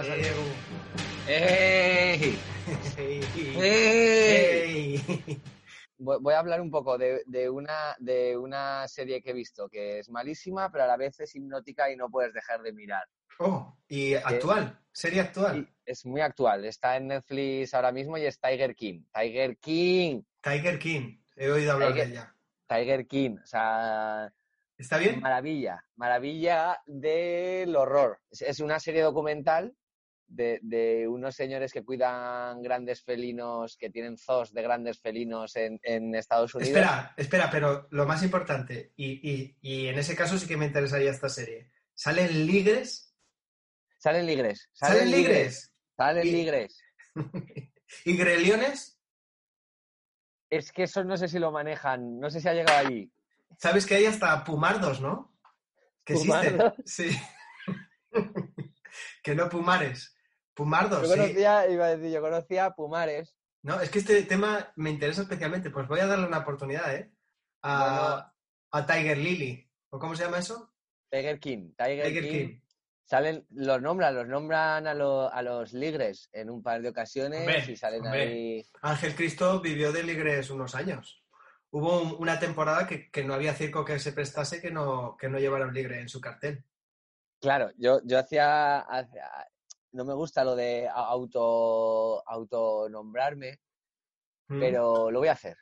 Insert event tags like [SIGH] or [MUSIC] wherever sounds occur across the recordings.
pasa, Diego? ¡Ey! Hey. Voy a hablar un poco de, de una, de una serie que he visto que es malísima, pero a la vez es hipnótica y no puedes dejar de mirar. Oh, y actual, serie actual. Es muy actual. Está en Netflix ahora mismo y es Tiger King. Tiger King. Tiger King, he oído hablar de ella. Tiger King. O sea, ¿Está bien? maravilla. Maravilla del horror. Es, es una serie documental de, de unos señores que cuidan grandes felinos, que tienen zoos de grandes felinos en, en Estados Unidos. Espera, espera, pero lo más importante, y, y- y en ese caso sí que me interesaría esta serie. ¿Salen ligres? Salen ligres. ¿Salen ligres? Salen Y- ligres. [LAUGHS] ¿Y greliones? Es que eso no sé si lo manejan, no sé si ha llegado allí. ¿Sabes que hay hasta pumardos, no? Que existen. Sí. [LAUGHS] que no pumares. Pumardos, Yo sí. conocía, iba a decir, yo conocía a Pumares. No, es que este tema me interesa especialmente. Pues voy a darle una oportunidad, ¿eh? A, a Tiger Lily. ¿O cómo se llama eso? Tiger King, Tiger, Tiger King. King. Salen, los nombran, los nombran a, lo- a los ligres en un par de ocasiones Hombre, y salen hombre. ahí. Ángel Cristo vivió de ligres unos años. Hubo un- una temporada que, que no había circo que se prestase que no, que no llevara un ligre en su cartel. Claro, yo, yo hacía, hacía- No me gusta lo de auto autonombrarme, Mm. pero lo voy a hacer.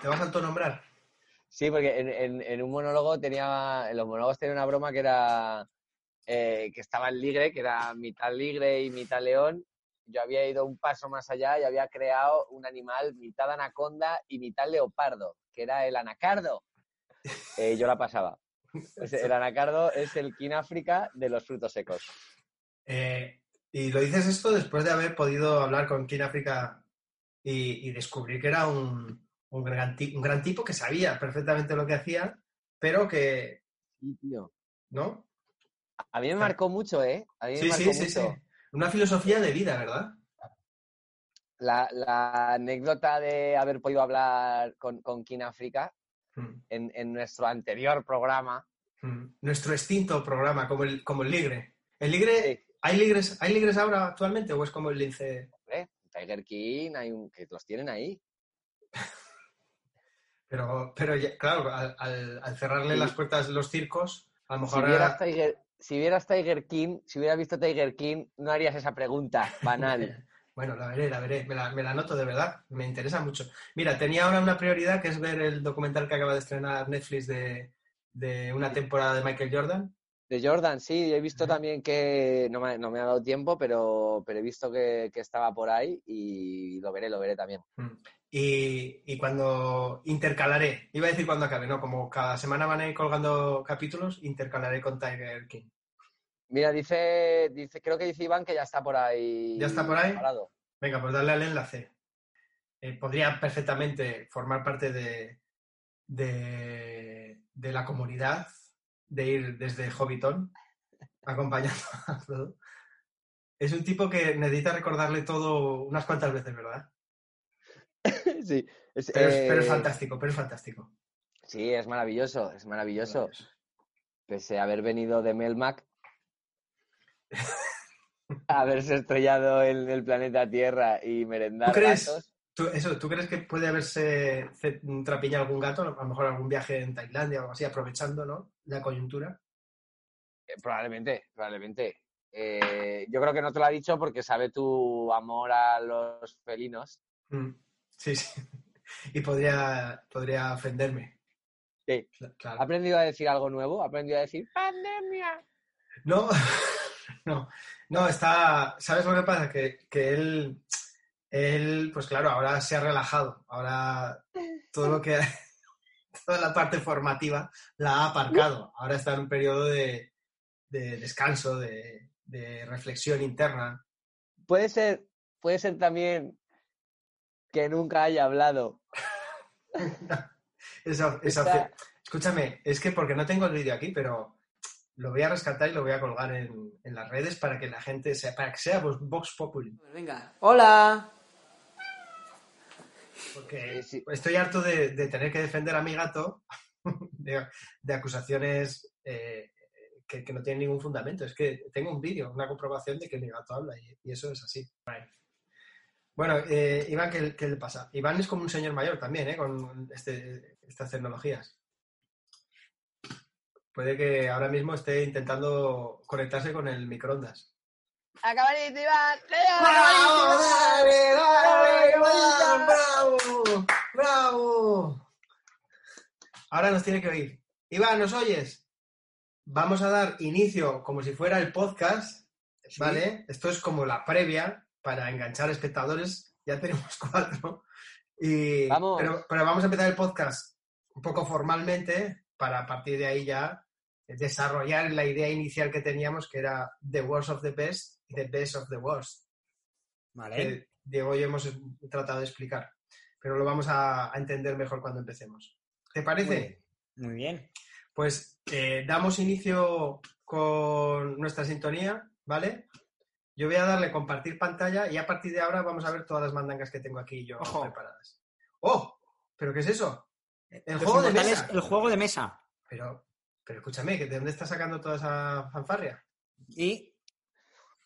¿Te vas a autonombrar? Sí, porque en, en- en un monólogo tenía. En los monólogos tenía una broma que era. eh, que estaba el ligre, que era mitad ligre y mitad león. Yo había ido un paso más allá y había creado un animal mitad anaconda y mitad leopardo, que era el anacardo. Eh, yo la pasaba. [LAUGHS] Ese- el anacardo es el King África de los frutos secos. Eh, y lo dices esto después de haber podido hablar con King África y, y descubrir que era un, un gran un gran tipo que sabía perfectamente lo que hacía, pero que, Sí, tío. ¿no? A mí me marcó mucho, ¿eh? A mí me Sí, marcó sí, sí, sí. Una filosofía de vida, ¿verdad? La, la anécdota de haber podido hablar con, con King África Mm, en, en nuestro anterior programa. mm. Nuestro extinto programa, como el, como el ligre. ¿El ligre, Sí. ¿Hay, ligres, ¿hay ligres ahora actualmente o es como el lince? Hombre, Tiger King, hay un, que los tienen ahí. [LAUGHS] Pero, pero ya- claro, al, al- al cerrarle Sí. las puertas de los circos, a lo Si mejor vieras, ahora- Tiger, si vieras Tiger King, si hubieras visto Tiger King, no harías esa pregunta banal. [LAUGHS] Bueno, la veré, la veré, me la, me la anoto de verdad, me interesa mucho. Mira, tenía ahora una prioridad que es ver el documental que acaba de estrenar Netflix de, de una temporada de Michael Jordan. De Jordan, sí, he visto también que no me, no me ha dado tiempo, pero, pero he visto que, que estaba por ahí y lo veré, lo veré también. Mm. Y, y cuando intercalaré, iba a decir cuando acabe, no, como cada semana van a ir colgando capítulos, intercalaré con Tiger King. Mira, dice, dice, creo que dice Iván que ya está por ahí. ¿Ya está por ahí? Venga, pues darle al enlace. Eh, podría perfectamente formar parte de, de, de la comunidad, de ir desde Hobbiton, acompañando [LAUGHS] a todo. Es un tipo que necesita recordarle todo unas cuantas veces, ¿verdad? [LAUGHS] sí, es, Pero, es, pero es eh, fantástico, pero es fantástico. Sí, es maravilloso, es maravilloso. Pese a haber venido de Melmac, [LAUGHS] haberse estrellado en el planeta Tierra y merendar ¿Tú crees? gatos. ¿Tú, eso, ¿Tú crees que puede haberse trapiñado algún gato? A lo mejor algún viaje en Tailandia o algo así, aprovechando ¿no? La coyuntura. Eh, probablemente, probablemente. Eh, yo creo que no te lo ha dicho porque sabe tu amor a los felinos. Mm, Sí, [LAUGHS] sí. Y podría, podría ofenderme. Sí. Cla- ¿Ha Claro. aprendido a decir algo nuevo? ¿Ha aprendido a decir pandemia? No, [LAUGHS] no, no, está. ¿Sabes lo que pasa? Que, que él, él, pues claro, ahora se ha relajado. Ahora todo lo que. Toda la parte formativa la ha aparcado. Ahora está en un periodo de, de descanso, de, de reflexión interna. Puede ser, puede ser también que nunca haya hablado. [LAUGHS] Está-. Escúchame, es que porque no tengo el vídeo aquí, pero lo voy a rescatar y lo voy a colgar en, en las redes para que la gente sea, para que sea Vox- Vox Populi. Pues venga. Hola. Porque Sí, estoy harto de, de tener que defender a mi gato [LAUGHS] de, de acusaciones eh, que, que no tiene ningún fundamento. Es que tengo un vídeo, una comprobación de que mi gato habla y, y eso es así. Bueno, eh, Iván, ¿qué, ¿qué, le pasa? Iván es como un señor mayor también, ¿eh? Con este, estas tecnologías. Puede que ahora mismo esté intentando conectarse con el microondas. ¡Acabadito, Iván! ¡Bravo! ¡Dale, dale, Iván! ¡Bravo! ¡Bravo! Ahora nos tiene que oír. Iván, ¿nos oyes? Vamos a dar inicio como si fuera el podcast, ¿vale? Esto es como la previa para enganchar espectadores. Ya tenemos [LAUGHS] cuatro. Y, Vamos. Pero, pero vamos a empezar el podcast un poco formalmente para a partir de ahí ya desarrollar la idea inicial que teníamos, que era The Worst of the Best The Best of the Worst. Vale. Que Diego y yo hemos tratado de explicar, pero lo vamos a, a entender mejor cuando empecemos. ¿Te parece? Muy bien. Pues eh, damos inicio con nuestra sintonía, ¿vale? Yo voy a darle compartir pantalla y a partir de ahora vamos a ver todas las mandangas que tengo aquí yo Ojo. preparadas. ¡Oh! ¿Pero qué es eso? El Los juego de mesa. El juego de mesa. Pero, pero escúchame, ¿que ¿de dónde estás sacando toda esa fanfarria? Y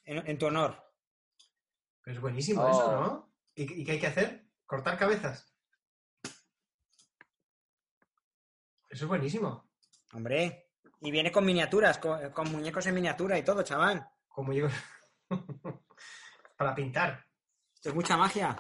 en, en tu honor. Pero es buenísimo Oh. eso, ¿no? ¿Y, ¿Y qué hay que hacer? ¿Cortar cabezas? Eso es buenísimo. Hombre. Y viene con miniaturas, con, con muñecos en miniatura y todo, chaval. Como digo, [LAUGHS] para pintar. Esto es mucha magia.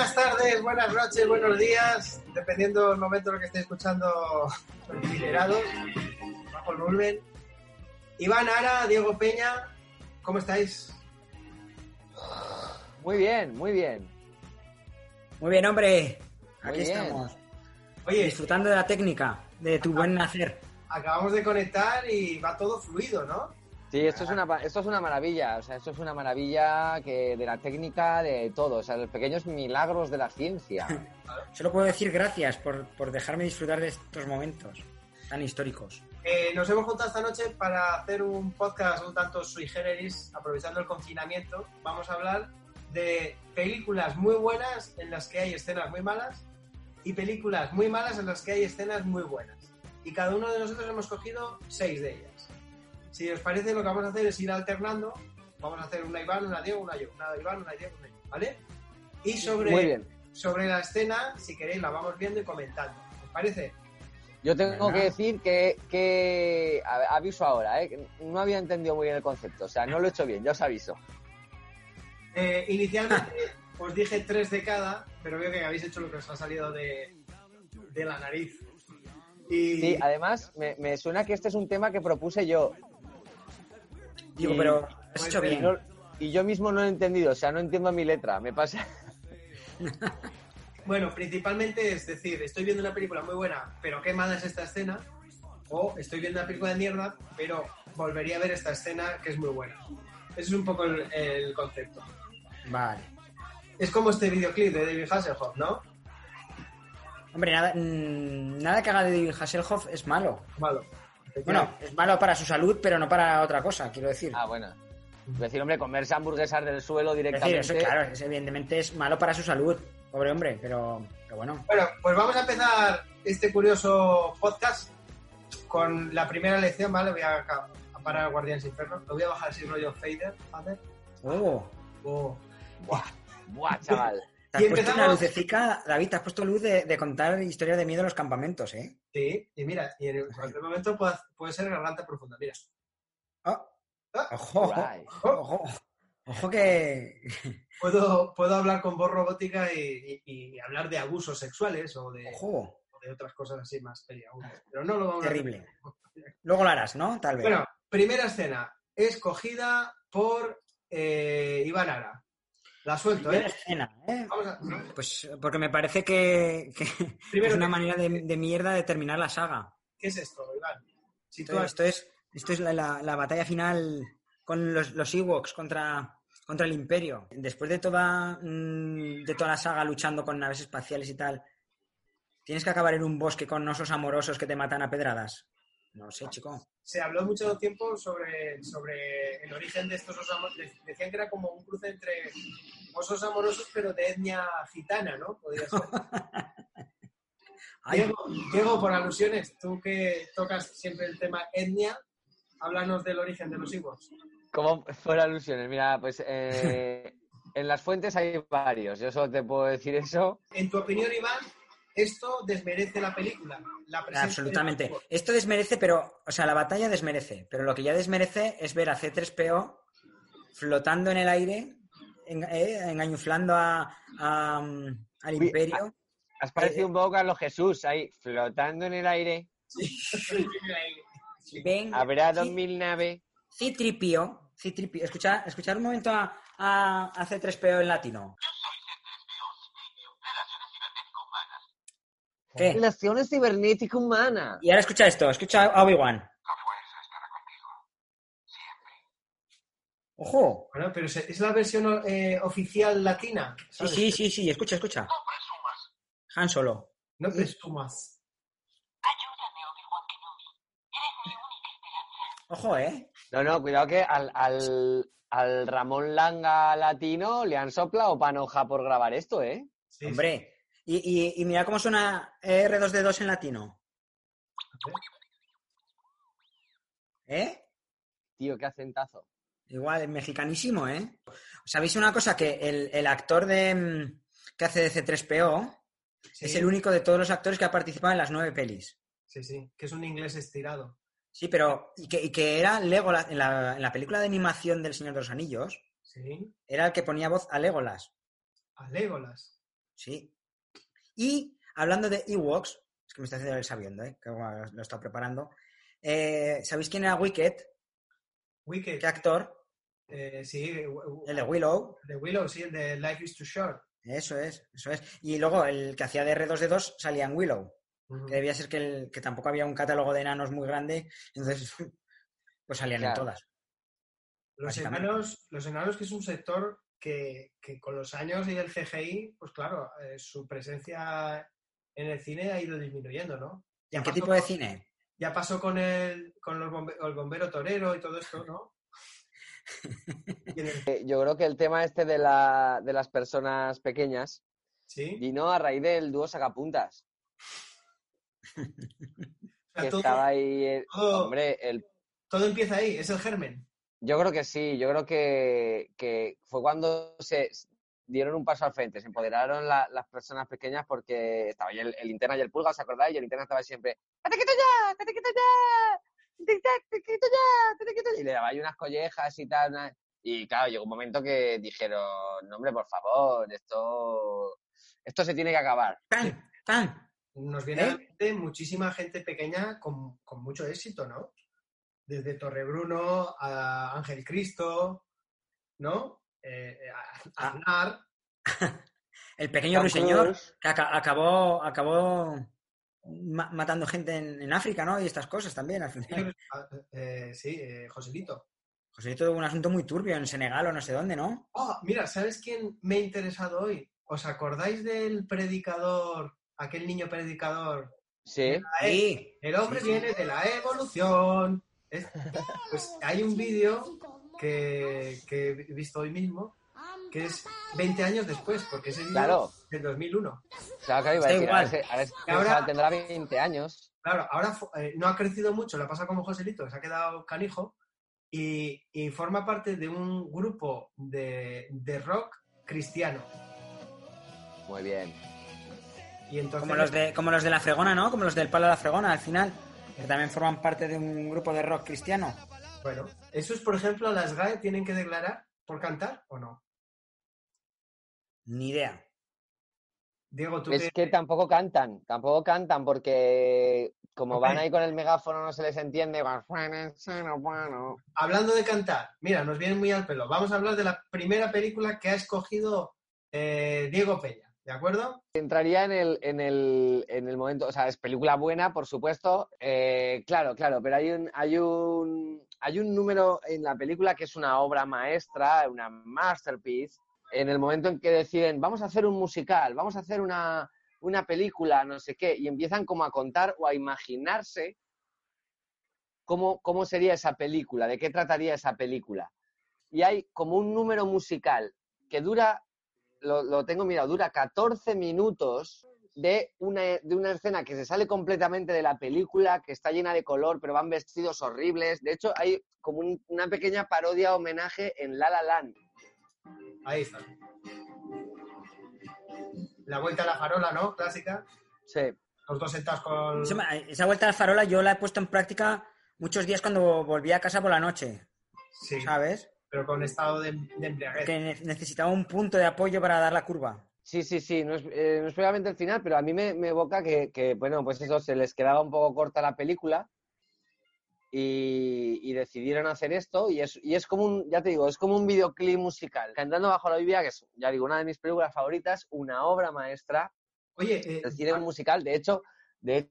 Buenas tardes, buenas noches, buenos días, dependiendo del momento en el que esté escuchando los minerados, bajo el volumen. Iván Ara, Diego Peña, ¿cómo estáis? Muy bien, muy bien. Muy bien, hombre. Muy Aquí bien. estamos. Oye, Disfrutando de la técnica, de tu buen nacer. acabamos de conectar y va todo fluido, ¿no? Sí, esto es una esto es una maravilla, o sea, esto es una maravilla que de la técnica, de todo, o sea, los pequeños milagros de la ciencia. [LAUGHS] Solo puedo decir gracias por, por dejarme disfrutar de estos momentos tan históricos. Eh, nos hemos juntado esta noche para hacer un podcast un tanto sui generis, aprovechando el confinamiento. Vamos a hablar de películas muy buenas en las que hay escenas muy malas y películas muy malas en las que hay escenas muy buenas. Y cada uno de nosotros hemos cogido seis de ellas. Si os parece, lo que vamos a hacer es ir alternando. Vamos a hacer una Iván, una Diego, una yo. Una Iván, una Diego, una yo. ¿Vale? Y sobre, sobre la escena, si queréis, la vamos viendo y comentando. ¿Os parece? Yo tengo que decir que, que aviso ahora, ¿eh? no había entendido muy bien el concepto, o sea, no lo he hecho bien, ya os aviso. Eh, inicialmente [LAUGHS] os dije tres de cada, pero veo que habéis hecho lo que os ha salido de, de la nariz. Y Sí, además me, me suena que este es un tema que propuse yo Digo, Y- pero has pues, hecho bien. no- y yo mismo no lo he entendido, o sea, no entiendo mi letra, me pasa. [LAUGHS] bueno, principalmente es decir, estoy viendo una película muy buena, pero qué mala es esta escena. O estoy viendo una película de mierda, pero volvería a ver esta escena que es muy buena. Ese es un poco el, el concepto. Vale. Es como este videoclip de David Hasselhoff, ¿no? Hombre, nada, mm, nada que haga de David Hasselhoff es malo. Malo. Bueno, es malo para su salud, pero no para otra cosa, quiero decir. Ah, bueno. A decir, hombre, comerse hamburguesas del suelo es decir, directamente. eso, claro, es- evidentemente es malo para su salud. Pobre hombre, pero, pero bueno. Bueno, pues vamos a empezar este curioso podcast con la primera lección, ¿vale? Voy a, a parar al Guardián Inferno. Lo voy a bajar así rollo fader, ¿vale? Oh, Oh. Buah, buah, chaval. [LAUGHS] te has Y puesto empezamos- una lucecica, David, te has puesto luz de, de contar historias de miedo en los campamentos, ¿eh? Sí, y mira, y en cualquier [LAUGHS] momento puede, puede ser garganta profunda, mira. Oh, Ah, ojo, ojo, Right. ojo, ojo que... [LAUGHS] Puedo, puedo hablar con voz robótica y, y- y hablar de abusos sexuales o de, Ojo, o de otras cosas así más peliagudas. Pero no lo vamos a hacer. terrible. [LAUGHS] Luego lo harás, ¿no? Tal vez. Bueno, primera escena, escogida por eh, Iván Ara. La suelto, ¿eh? escena, ¿eh? Vamos a... Pues porque me parece que, que Primero, es una manera de, de mierda de terminar la saga. ¿qué es esto, Iván? Si Esto, esto es, esto es la, la- la batalla final con los, los Ewoks contra, contra el Imperio. Después de toda, mm, de toda la saga luchando con naves espaciales y tal, tienes que acabar en un bosque con osos amorosos que te matan a pedradas. No sé, chico. Se habló mucho tiempo sobre, sobre el origen de estos osos amorosos. Decían que era como un cruce entre osos amorosos, pero de etnia gitana, ¿no? Podría ser. [LAUGHS] Diego, Diego, por alusiones, tú que tocas siempre el tema etnia, háblanos del origen de los Ewoks. Como fuera alusiones, mira, pues eh, [LAUGHS] en las fuentes hay varios, yo solo te puedo decir eso. En tu opinión, Iván, esto desmerece la película. La presencia de absolutamente. los. Esto desmerece, pero, o sea, la batalla desmerece, pero lo que ya desmerece es ver a C3PO flotando en el aire, en- eh, engañuflando a, a, mm, al Uy, imperio. Has parecido un poco Carlos Jesús ahí, flotando en el aire. Ven, Habrá dos sí, mil naves. C3PO, C3PO. Escucha, escuchar un momento a, a, a C3PO en latino. ¿Qué? Relaciones cibernética humana. Y ahora escucha esto, escucha a Obi-Wan. Ojo. Bueno, pero es la versión eh, oficial latina. Sí, ¿sabes? sí, sí, sí, escucha, escucha. Han Solo. No presumas. Ojo, ¿eh? No, no, cuidado que al, al, al Ramón Langa latino le han soplado panoja por grabar esto, ¿eh? Sí, Hombre. Y, y- y mira cómo suena R2D2 en latino. ¿Eh? Tío, qué acentazo. Igual, mexicanísimo, ¿eh? ¿Sabéis una cosa? Que el, el actor de, mm, que hace de C3PO sí, es el único de todos los actores que ha participado en las nueve pelis. Sí, sí, que es un inglés estirado. Sí, pero. Y que, y que era Legolas. En la, en la película de animación del Señor de los Anillos, Sí, era el que ponía voz a Legolas. a Legolas. Sí. Y hablando de Ewoks, es que me está haciendo el sabiendo, ¿eh? que bueno, lo he estado preparando. Eh, ¿Sabéis quién era Wicked? Wicked. ¿Qué actor? eh, sí, El de Willow. de Willow, sí, el de Life is Too Short. Eso es, eso es. Y luego el que hacía de R2D2 salía en Willow. Que debía ser que, el- que tampoco había un catálogo de enanos muy grande. Entonces, [LAUGHS] pues salían en todas. Los enanos, los enanos, que es un sector que, que con los años y el CGI, pues claro, eh, su presencia en el cine ha ido disminuyendo, ¿no? ¿Y en Ya qué tipo de con- cine? Ya pasó con el, con los bombe- el bombero torero y todo esto, ¿no? [LAUGHS] El- Eh, Yo creo que el tema este de, la, de las personas pequeñas sí. vino a raíz del dúo Sacapuntas. Que todo, estaba ahí, todo- hombre, el todo empieza ahí, es el germen. Yo creo que sí, yo creo que, que fue cuando se dieron un paso al frente, se empoderaron la- las personas pequeñas porque estaba ahí el, el linterna y el pulga, ¿os acordáis? Y el linterna estaba siempre, ¡Te quito ya! ¡Te quito ya! ¡Te, quito ya! ¡Te quito ya! Y le daba ahí unas collejas y tal. una- Y claro, llegó un momento que dijeron, no hombre, por favor, esto, esto se tiene que acabar. ¡Tan! ¡Tan! Nos viene ¿Eh? mente muchísima gente pequeña con, con mucho éxito, ¿no? Desde Torrebruno a Ángel Cristo, ¿no? Eh, a- a Ah. Aznar. [LAUGHS] El pequeño Tom ruiseñor que aca- acabó, acabó ma- matando gente en, en África, ¿no? Y estas cosas también, al final. Eh, sí, eh, Joselito. José, tuvo un asunto muy turbio en Senegal o no sé dónde, ¿no? Oh, mira, ¿sabes quién me ha interesado hoy? ¿Os acordáis del predicador, aquel niño predicador? Sí, Sí. El hombre Sí, sí. viene de la evolución. Es- pues hay un vídeo que, que he visto hoy mismo que es 20 años después, porque ese vídeo Claro. es del 2001. claro que iba a decir, igual. ahora- tendrá 20 años. Claro, ahora eh, no ha crecido mucho, la pasa como Joselito, que se ha quedado canijo, y, y forma parte de un grupo de, de rock cristiano. Muy bien. Y entonces, Como los, de, como los de la fregona, ¿no? Como los del palo de la fregona, al final. Que también forman parte de un grupo de rock cristiano. bueno, ¿esos, por ejemplo, las GAE tienen que declarar por cantar o no? Ni idea. Diego, tú Es que- que tampoco cantan, tampoco cantan porque como van ahí con el megáfono no se les entiende. Hablando de cantar, mira, nos viene muy al pelo. Vamos a hablar de la primera película que ha escogido eh, Diego Peña, ¿de acuerdo? Entraría en el, en, el, en el momento, o sea, es película buena, por supuesto. eh, claro, claro, pero hay un, hay un hay un número en la película que es una obra maestra, una masterpiece. En el momento en que deciden, vamos a hacer un musical, vamos a hacer una, una película, no sé qué, y empiezan como a contar o a imaginarse cómo, cómo sería esa película, de qué trataría esa película. Y hay como un número musical que dura, lo, lo tengo mirado, dura 14 minutos de una, de una escena que se sale completamente de la película, que está llena de color, pero van vestidos horribles. De hecho, hay como un- una pequeña parodia homenaje en La La Land. Ahí está. La vuelta a la farola, ¿no? Clásica. Sí. Los dos sentados con. Esa vuelta a la farola yo la he puesto en práctica muchos días cuando volvía a casa por la noche, Sí, ¿sabes? Pero con estado de, de embriaguez. Que ne- necesitaba un punto de apoyo para dar la curva. Sí, sí, sí, no es, eh, no es probablemente el final, pero a mí me, me evoca que, que, bueno, pues eso, se les quedaba un poco corta la película y, y decidieron hacer esto y es, y es como un, ya te digo, es como un videoclip musical. Cantando bajo la lluvia, que es, ya digo, una de mis películas favoritas, una obra maestra Oye, eh, del cine musical. De hecho, de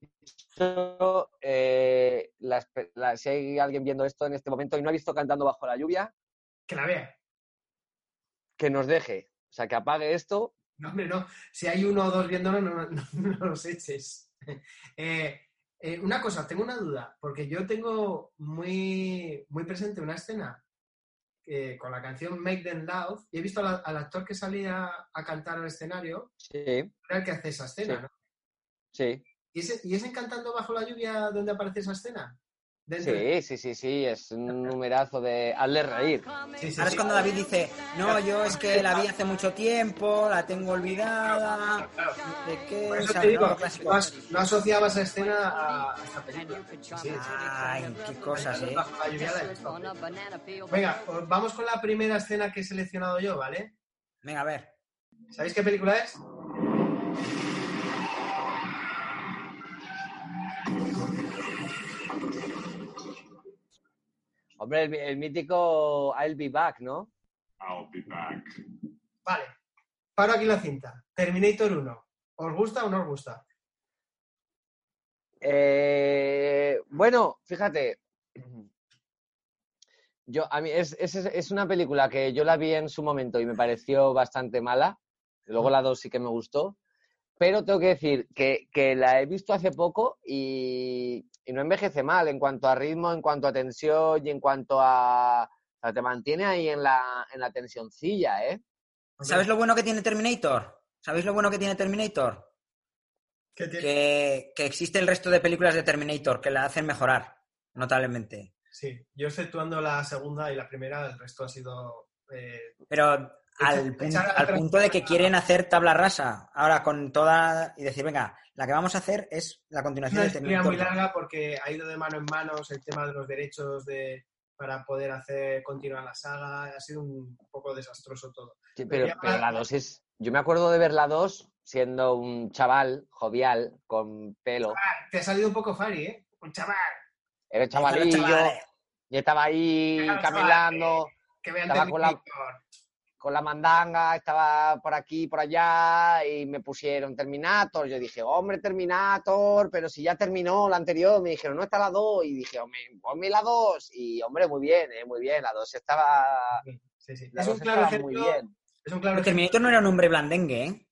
hecho eh, las la- si hay alguien viendo esto en este momento y no ha visto Cantando bajo la lluvia, que la vea. que nos deje. O sea, que apague esto No, hombre, no. Si hay uno o dos viéndolo, no, no, [LAUGHS] no los eches. [LAUGHS] Eh, eh, una cosa, tengo una duda, porque yo tengo muy, muy presente una escena eh, con la canción Make Them Loud y he visto al, al actor que salía a cantar al escenario, Sí, era el que hace esa escena, Sí. ¿no? sí. ¿Y es, ¿Y es en Cantando bajo la lluvia donde aparece esa escena? Dentro- Sí, sí, sí, sí, es un [LAUGHS] numerazo de hazle reír. Sí, sí, Ahora es cuando David dice, no, yo es que la vi hace mucho tiempo, la tengo olvidada. ¿de qué? Por eso O sea, te digo, no, as- no asociaba esa escena a, a esta película. Sí, sí. Ay, qué cosas, ¿eh? Venga, os vamos con la primera escena que he seleccionado yo, ¿vale? Venga, a ver. ¿Sabéis qué película es? Hombre, el, el mítico I'll be back, ¿no? I'll be back. Vale. Paro aquí la cinta. Terminator 1. ¿Os gusta o no os gusta? Eh, bueno, fíjate. Yo, a mí es, es, es una película que yo la vi en su momento y me pareció bastante mala. Luego la 2 sí que me gustó. Pero tengo que decir que, que la he visto hace poco y, y no envejece mal en cuanto a ritmo, en cuanto a tensión y en cuanto a... o sea, te mantiene ahí en la, en la tensioncilla, ¿eh? ¿Sabes lo bueno que tiene Terminator? ¿Sabéis lo bueno que tiene Terminator? ¿Qué tiene? Que, que existe el resto de películas de Terminator que la hacen mejorar notablemente. Sí, yo exceptuando la segunda y la primera, el resto ha sido... eh, Pero al, punto de que quieren hacer tabla rasa. Ahora con toda... Y decir, venga, la que vamos a hacer es la continuación una de historia Terminator. muy larga porque ha ido de mano en manos el tema de los derechos de, para poder hacer continuar la saga. Ha sido un poco desastroso todo. Sí, pero, ya- pero la 2 es... Yo me acuerdo de ver la 2 siendo un chaval jovial, con pelo. Ah, te ha salido un poco Fari, ¿eh? Un chaval. Era chavalillo, chavales. y estaba ahí caminando Que vean Estaba con la-. Con la mandanga, estaba por aquí, por allá, y me pusieron Terminator. Yo dije, hombre, Terminator, pero si ya terminó la anterior, me dijeron, no está la 2, y dije, hombre, ponme la 2, y hombre, muy bien, eh, muy bien, la 2 estaba, Sí, sí. la Es un 2 claro estaba ejemplo. muy bien. Es un claro Pero ejemplo Terminator no era un hombre blandengue, ¿eh?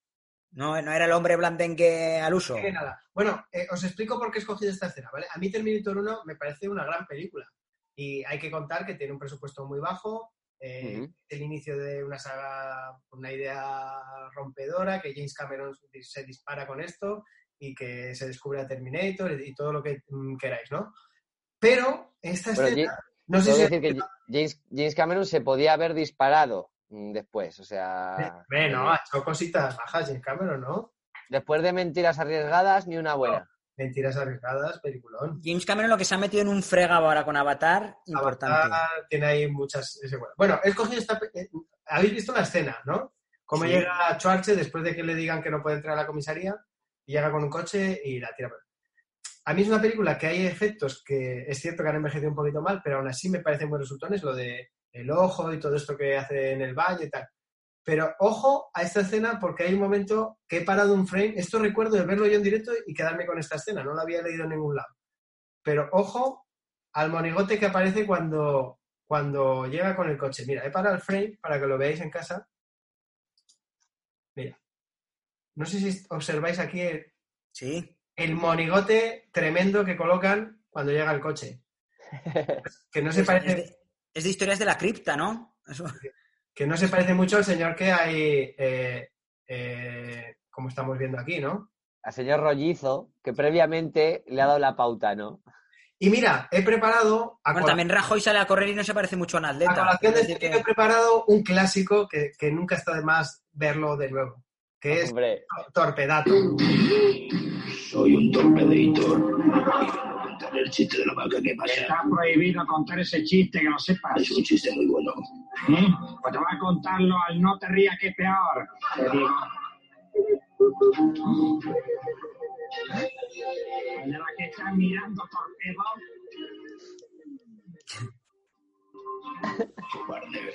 No, no era el hombre blandengue al uso. nada. Bueno, eh, os explico por qué he escogido esta escena, ¿vale? A mí Terminator 1 me parece una gran película. Y hay que contar que tiene un presupuesto muy bajo, eh, el inicio de una saga, una idea rompedora, que James Cameron se dispara con esto y que se descubre a Terminator y, todo lo que mm, queráis, ¿no? Pero esta Pero escena, no sé si... que decir que James, James Cameron se podía haber disparado mm, después, o sea, Ve, no, ha hecho cositas bajas James Cameron, ¿no? después de mentiras arriesgadas, ni una buena. Mentiras arriesgadas, peliculón. James Cameron lo que se ha metido en un fregado ahora con Avatar, importante. Avatar tiene ahí muchas. Bueno, he escogido esta. eh, Habéis visto la escena, ¿no? Cómo Sí. llega Schwarze después de que le digan que no puede entrar a la comisaría y llega con un coche y la tira. A mí es una película que hay efectos que es cierto que han envejecido un poquito mal, pero aún así me parecen buenos resultones, lo de el ojo y todo esto que hace en el baño y tal. Pero ojo a esta escena porque hay un momento que he parado un frame. Esto recuerdo de verlo yo en directo y quedarme con esta escena. No la había leído en ningún lado. Pero ojo al monigote que aparece cuando, cuando llega con el coche. Mira, he parado el frame para que lo veáis en casa. Mira. no sé si observáis aquí el, Sí. el monigote tremendo que colocan cuando llega el coche. [LAUGHS] Que no se Pues es, parece, de, es de historias de la cripta, ¿no? Eso- que no se parece mucho al señor que hay, eh, eh, como estamos viendo aquí, ¿no? Al señor Rollizo, que previamente le ha dado la pauta, ¿no? Y mira, he preparado, a, Bueno, también Rajoy sale a correr y no se parece mucho a un a atleta. colación de este que- he preparado un clásico que, que nunca está de más verlo de nuevo, que es Torpedato. [CLEARS THROAT] Soy un torpedito. El chiste de la vaca que pasa. Está prohibido contar ese chiste, que lo sepas. Es un chiste muy bueno. ¿Eh? Pues te voy a contarlo al no te rías, que es peor. Te digo. De la que estás mirando, torpedo. Cobarde.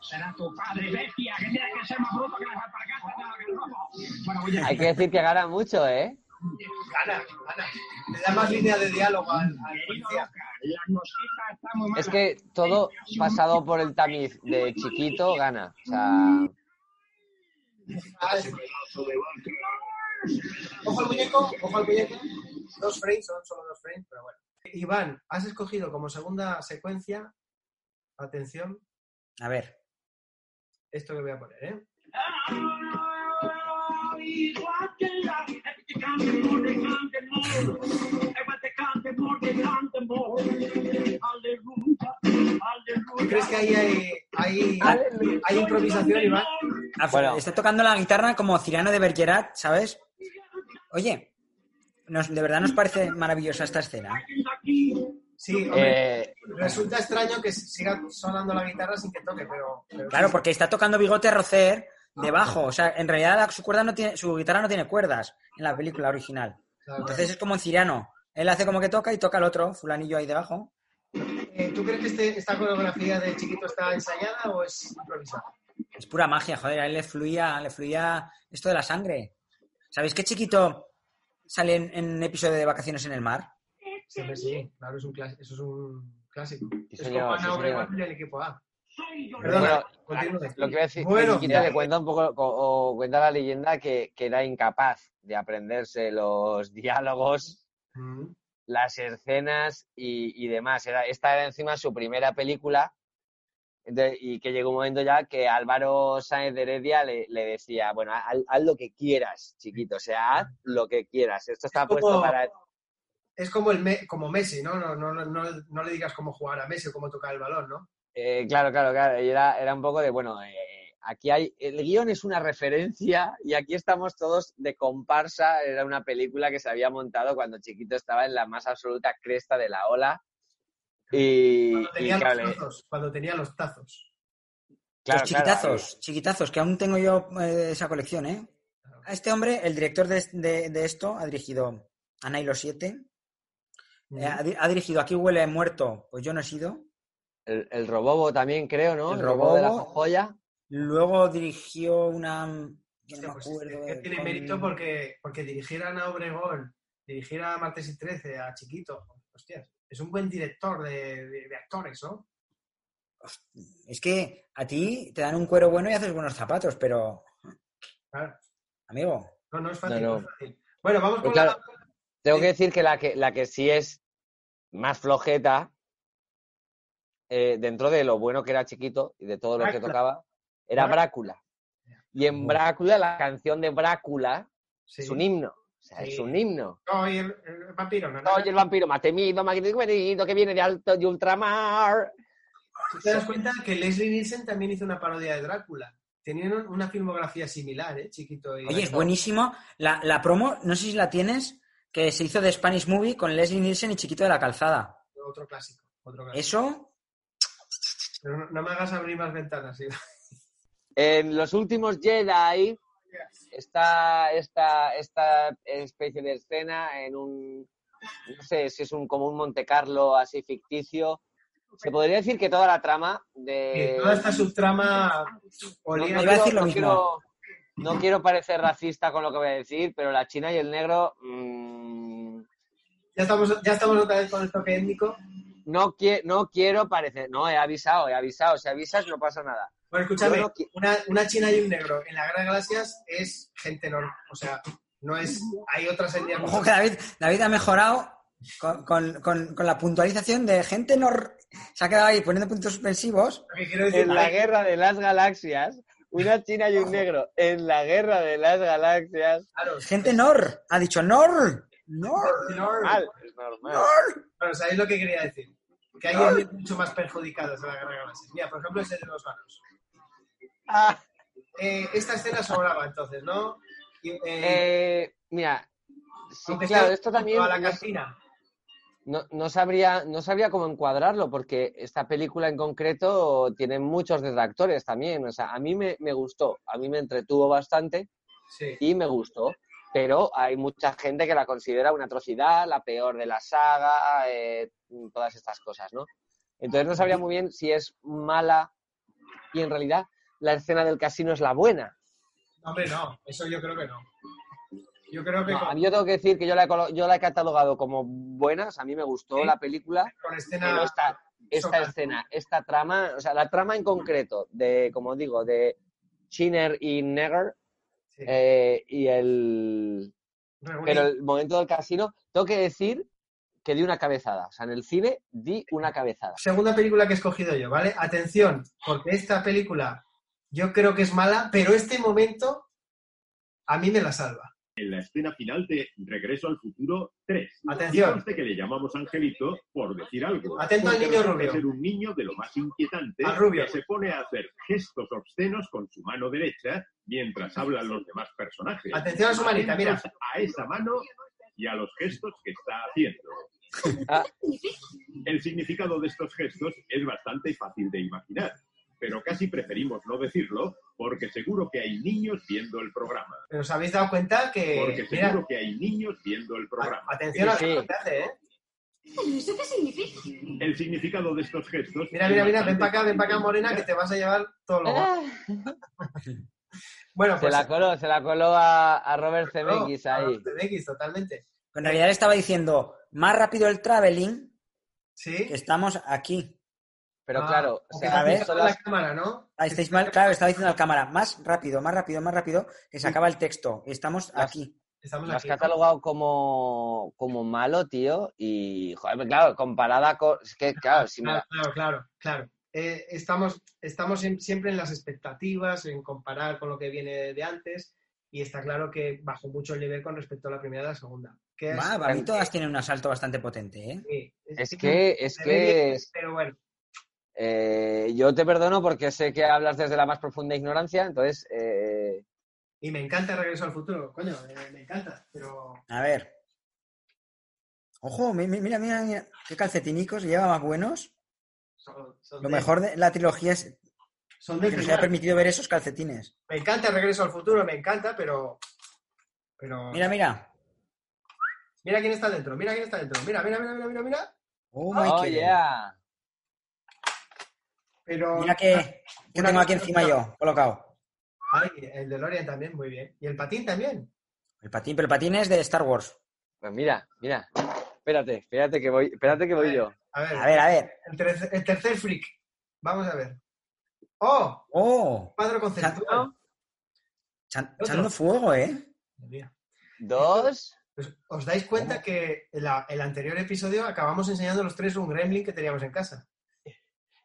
Será tu padre, bestia, que tienes que ser más bruto que las alpargatas de la robo. Bueno, voy a hay que decir que gana mucho, ¿eh? Gana, gana. Le da más línea de diálogo al, al policía. Lucas, la cosita está muy mala. Es que todo pasado por el tamiz de chiquito gana. O sea, Ah, Ojo al muñeco, ojo al muñeco. Dos frames, son solo dos frames, pero bueno. Iván, has escogido como segunda secuencia, atención, A ver. esto que voy a poner, ¿eh? ¿Tú crees que ahí hay, hay, hay improvisación, Iván? Ah, Bueno. Está tocando la guitarra como Cirano de Bergerac, ¿sabes? Oye, nos- ¿de verdad nos parece maravillosa esta escena? Sí, hombre, eh, resulta extraño que siga sonando la guitarra sin que toque, pero... pero Claro, sí, porque está tocando Bigote Rocer debajo. O sea, en realidad la- su, cuerda no tiene, su guitarra no tiene cuerdas en la película original. claro. Entonces es como en Cirano. Él hace como que toca y toca el otro, fulanillo ahí debajo. Eh, ¿Tú crees que este- esta coreografía de Chiquito está ensayada o es improvisada? Es pura magia, joder, a él le fluía, le fluía esto de la sangre. ¿Sabéis qué chiquito sale en, en un episodio de Vacaciones en el Mar? Siempre sí, claro, es un eso es un clásico. Sí, es señor, como sí, Ana Obregón señor. del equipo A. Bueno, Perdona, continúe. lo que voy a decir, Bueno, que Chiquito le cuenta un poco, o, o cuenta la leyenda que, que era incapaz de aprenderse los [LAUGHS] diálogos, Mm, las escenas y, y demás. Era, esta era encima su primera película y que llegó un momento ya que Álvaro Sáenz de Heredia le, le decía, bueno, haz, haz lo que quieras, chiquito, o sea, haz lo que quieras. Esto está como- puesto para... Es como, el Me- como Messi, ¿no? No, no, no? no le digas cómo jugar a Messi o cómo tocar el balón, ¿no? Eh, claro, claro, claro. Y era, era un poco de, bueno, eh, aquí hay, el guion es una referencia y aquí estamos todos de comparsa. Era una película que se había montado cuando Chiquito estaba en la más absoluta cresta de la ola. Y, Cuando y tenía, claro, los le- tazos, cuando tenía los tazos. claro, Los claro, chiquitazos, chiquitazos, que aún tengo yo eh, esa colección, ¿eh? A este hombre, el director de, de- de esto, ha dirigido a Nailo 7, eh, ha, ha dirigido Aquí huele muerto, pues yo no he sido. El, el Robobo también, creo, ¿no? El Robobo de la joya. Luego dirigió una... yo me pues acuerdo. es que tiene con- mérito porque, porque dirigir a Ana Obregón, dirigir a Martes y 13, a Chiquito, hostias, es un buen director de, de- de actores, ¿no? Es que a ti te dan un cuero bueno y haces buenos zapatos, pero, Claro. amigo, No, no es fácil, No, no, no. es fácil. Bueno, vamos Pues con claro, Tengo que decir que la que, la que sí es más flojeta, eh, dentro de lo bueno que era chiquito y de todo lo que tocaba, era Brácula. Y en Brácula, la canción de Brácula Sí. es un himno. O sea, es un himno. No, y el, el vampiro, ¿no? Oye, el vampiro más temido, más querido, que viene de alto y ultramar. ¿Tú te das cuenta que Leslie Nielsen también hizo una parodia de Drácula? Tenían un- una filmografía similar, ¿eh? Chiquito y... Oye, es buenísimo. La, la promo, no sé si la tienes, que se hizo de Spanish Movie con Leslie Nielsen y Chiquito de la Calzada. Otro clásico, otro clásico. Eso, Pero no, no me hagas abrir más ventanas, sí. En los últimos Jedi está esta, esta especie de escena en un, no sé si es un como un Monte Carlo así ficticio. Se podría decir que toda la trama de... Toda esta subtrama No, no decir quiero- lo no mismo. quiero- no quiero parecer racista con lo que voy a decir, pero la china y el negro mm, Ya estamos, ya estamos otra vez con el toque étnico. No, qui- no quiero parecer... No, he avisado, he avisado. Si avisas no pasa nada. Bueno, escúchame, no una, una china y un negro en la Guerra de Galaxias es gente normal. O sea, no es. Hay otras etnias. Ojo que David, David ha mejorado con, con- con- con la puntualización de gente nor... Se ha quedado ahí poniendo puntos suspensivos. Decir En la guerra de las galaxias, una china y un negro en la guerra de las galaxias. Claro, Gente nor. Ha dicho nor. Nor. Normal, es normal. Nor. Bueno, ¿sabéis lo que quería decir? Que hay etnias mucho más perjudicadas en la Guerra de Galaxias. Mira, por ejemplo, ese de los vanos. Ah, Eh, esta escena sobraba entonces, ¿no? Y, eh, eh, mira, sí, claro, esto también A la no, cantina. no- no sabría, no sabría cómo encuadrarlo, porque esta película en concreto tiene muchos detractores también. O sea, a mí me, me gustó, a mí me entretuvo bastante Sí. y me gustó, pero hay mucha gente que la considera una atrocidad, la peor de la saga, eh, todas estas cosas, ¿no? Entonces no sabría muy bien si es mala y en realidad la escena del casino es la buena. Hombre, no, eso yo creo que no. Yo creo que No, con, yo tengo que decir que yo la he, colo- yo la he catalogado como buena, o sea, a mí me gustó Sí. la película, con pero escena. esta, esta escena, esta trama, o sea, la trama en concreto de, como digo, de Chinner y Neger sí, eh, y el. Pero el momento del casino, tengo que decir que di una cabezada. O sea, en el cine di una cabezada. Segunda película que he escogido yo, ¿vale? Atención, porque esta película yo creo que es mala, pero este momento a mí me la salva. En la escena final de Regreso al Futuro 3. Atención. Y que le llamamos Angelito por decir algo. Atento al niño rubio. ser un niño de lo más inquietante Al rubio. que se pone a hacer gestos obscenos con su mano derecha mientras hablan los demás personajes. Atención a su manita, mira. A esa mano y a los gestos que está haciendo. Ah. El significado de estos gestos es bastante fácil de imaginar, pero casi preferimos no decirlo porque seguro que hay niños viendo el programa. Pero os habéis dado cuenta que. Porque Mira, seguro que hay niños viendo el programa. a- atención a lo que hace, ¿eh? ¿Pero eso qué significa? El significado de estos gestos. Mira, mira, mira, ven para acá, ven para acá, Morena, que te vas a llevar todo lo. [LAUGHS] Bueno, Se pues. la coló, se la coló a, a Robert Zemeckis ahí. Zemeckis, totalmente. En realidad le estaba diciendo, más rápido el traveling, Sí. que estamos aquí. Pero Ah, claro, o sea, la cámara, ¿no? Ahí estáis mal, claro, estaba diciendo al cámara, más rápido, más rápido, más rápido, que se acaba el texto. Estamos Las- aquí. Estamos lo has catalogado como, como malo, tío. Y, joder, claro, comparada con. Es que, claro, si Claro, la- claro, claro, claro. Eh, estamos estamos en- siempre en las expectativas, en comparar con lo que viene de antes, y está claro que bajó mucho el nivel con respecto a la primera y la segunda. Que es, Va, para mí todas tienen un asalto bastante potente, ¿eh? sí, Es que, es que es- Pero bueno, eh, yo te perdono porque sé que hablas desde la más profunda ignorancia, entonces. eh, y me encanta Regreso al Futuro, coño, eh, me encanta, pero... A ver. Ojo, mi- mi- mira, mira, mira, qué calcetinicos lleva más buenos. Son, son Lo de- mejor de la trilogía es son que del nos haya permitido ver esos calcetines. Me encanta Regreso al Futuro, me encanta, pero... pero... Mira, mira. Mira quién está dentro, mira quién está dentro, mira, mira, mira, mira, mira, mira. Oh, my oh, yeah. Pero... Mira que, que tengo aquí encima yo, colocado. Ay, el de Lorian también, muy bien. Y el patín también. El patín, pero el patín es de Star Wars. Pues mira, mira. Espérate, espérate que voy, espérate que voy yo. A ver, A ver, a ver. El, tercer, el tercer freak. Vamos a ver. ¡Oh! Oh, Cuadro conceptual. chan- echando fuego, ¿eh? Dos. Pues, ¿Os dais cuenta que en la- el anterior episodio acabamos enseñando los tres un gremlin que teníamos en casa?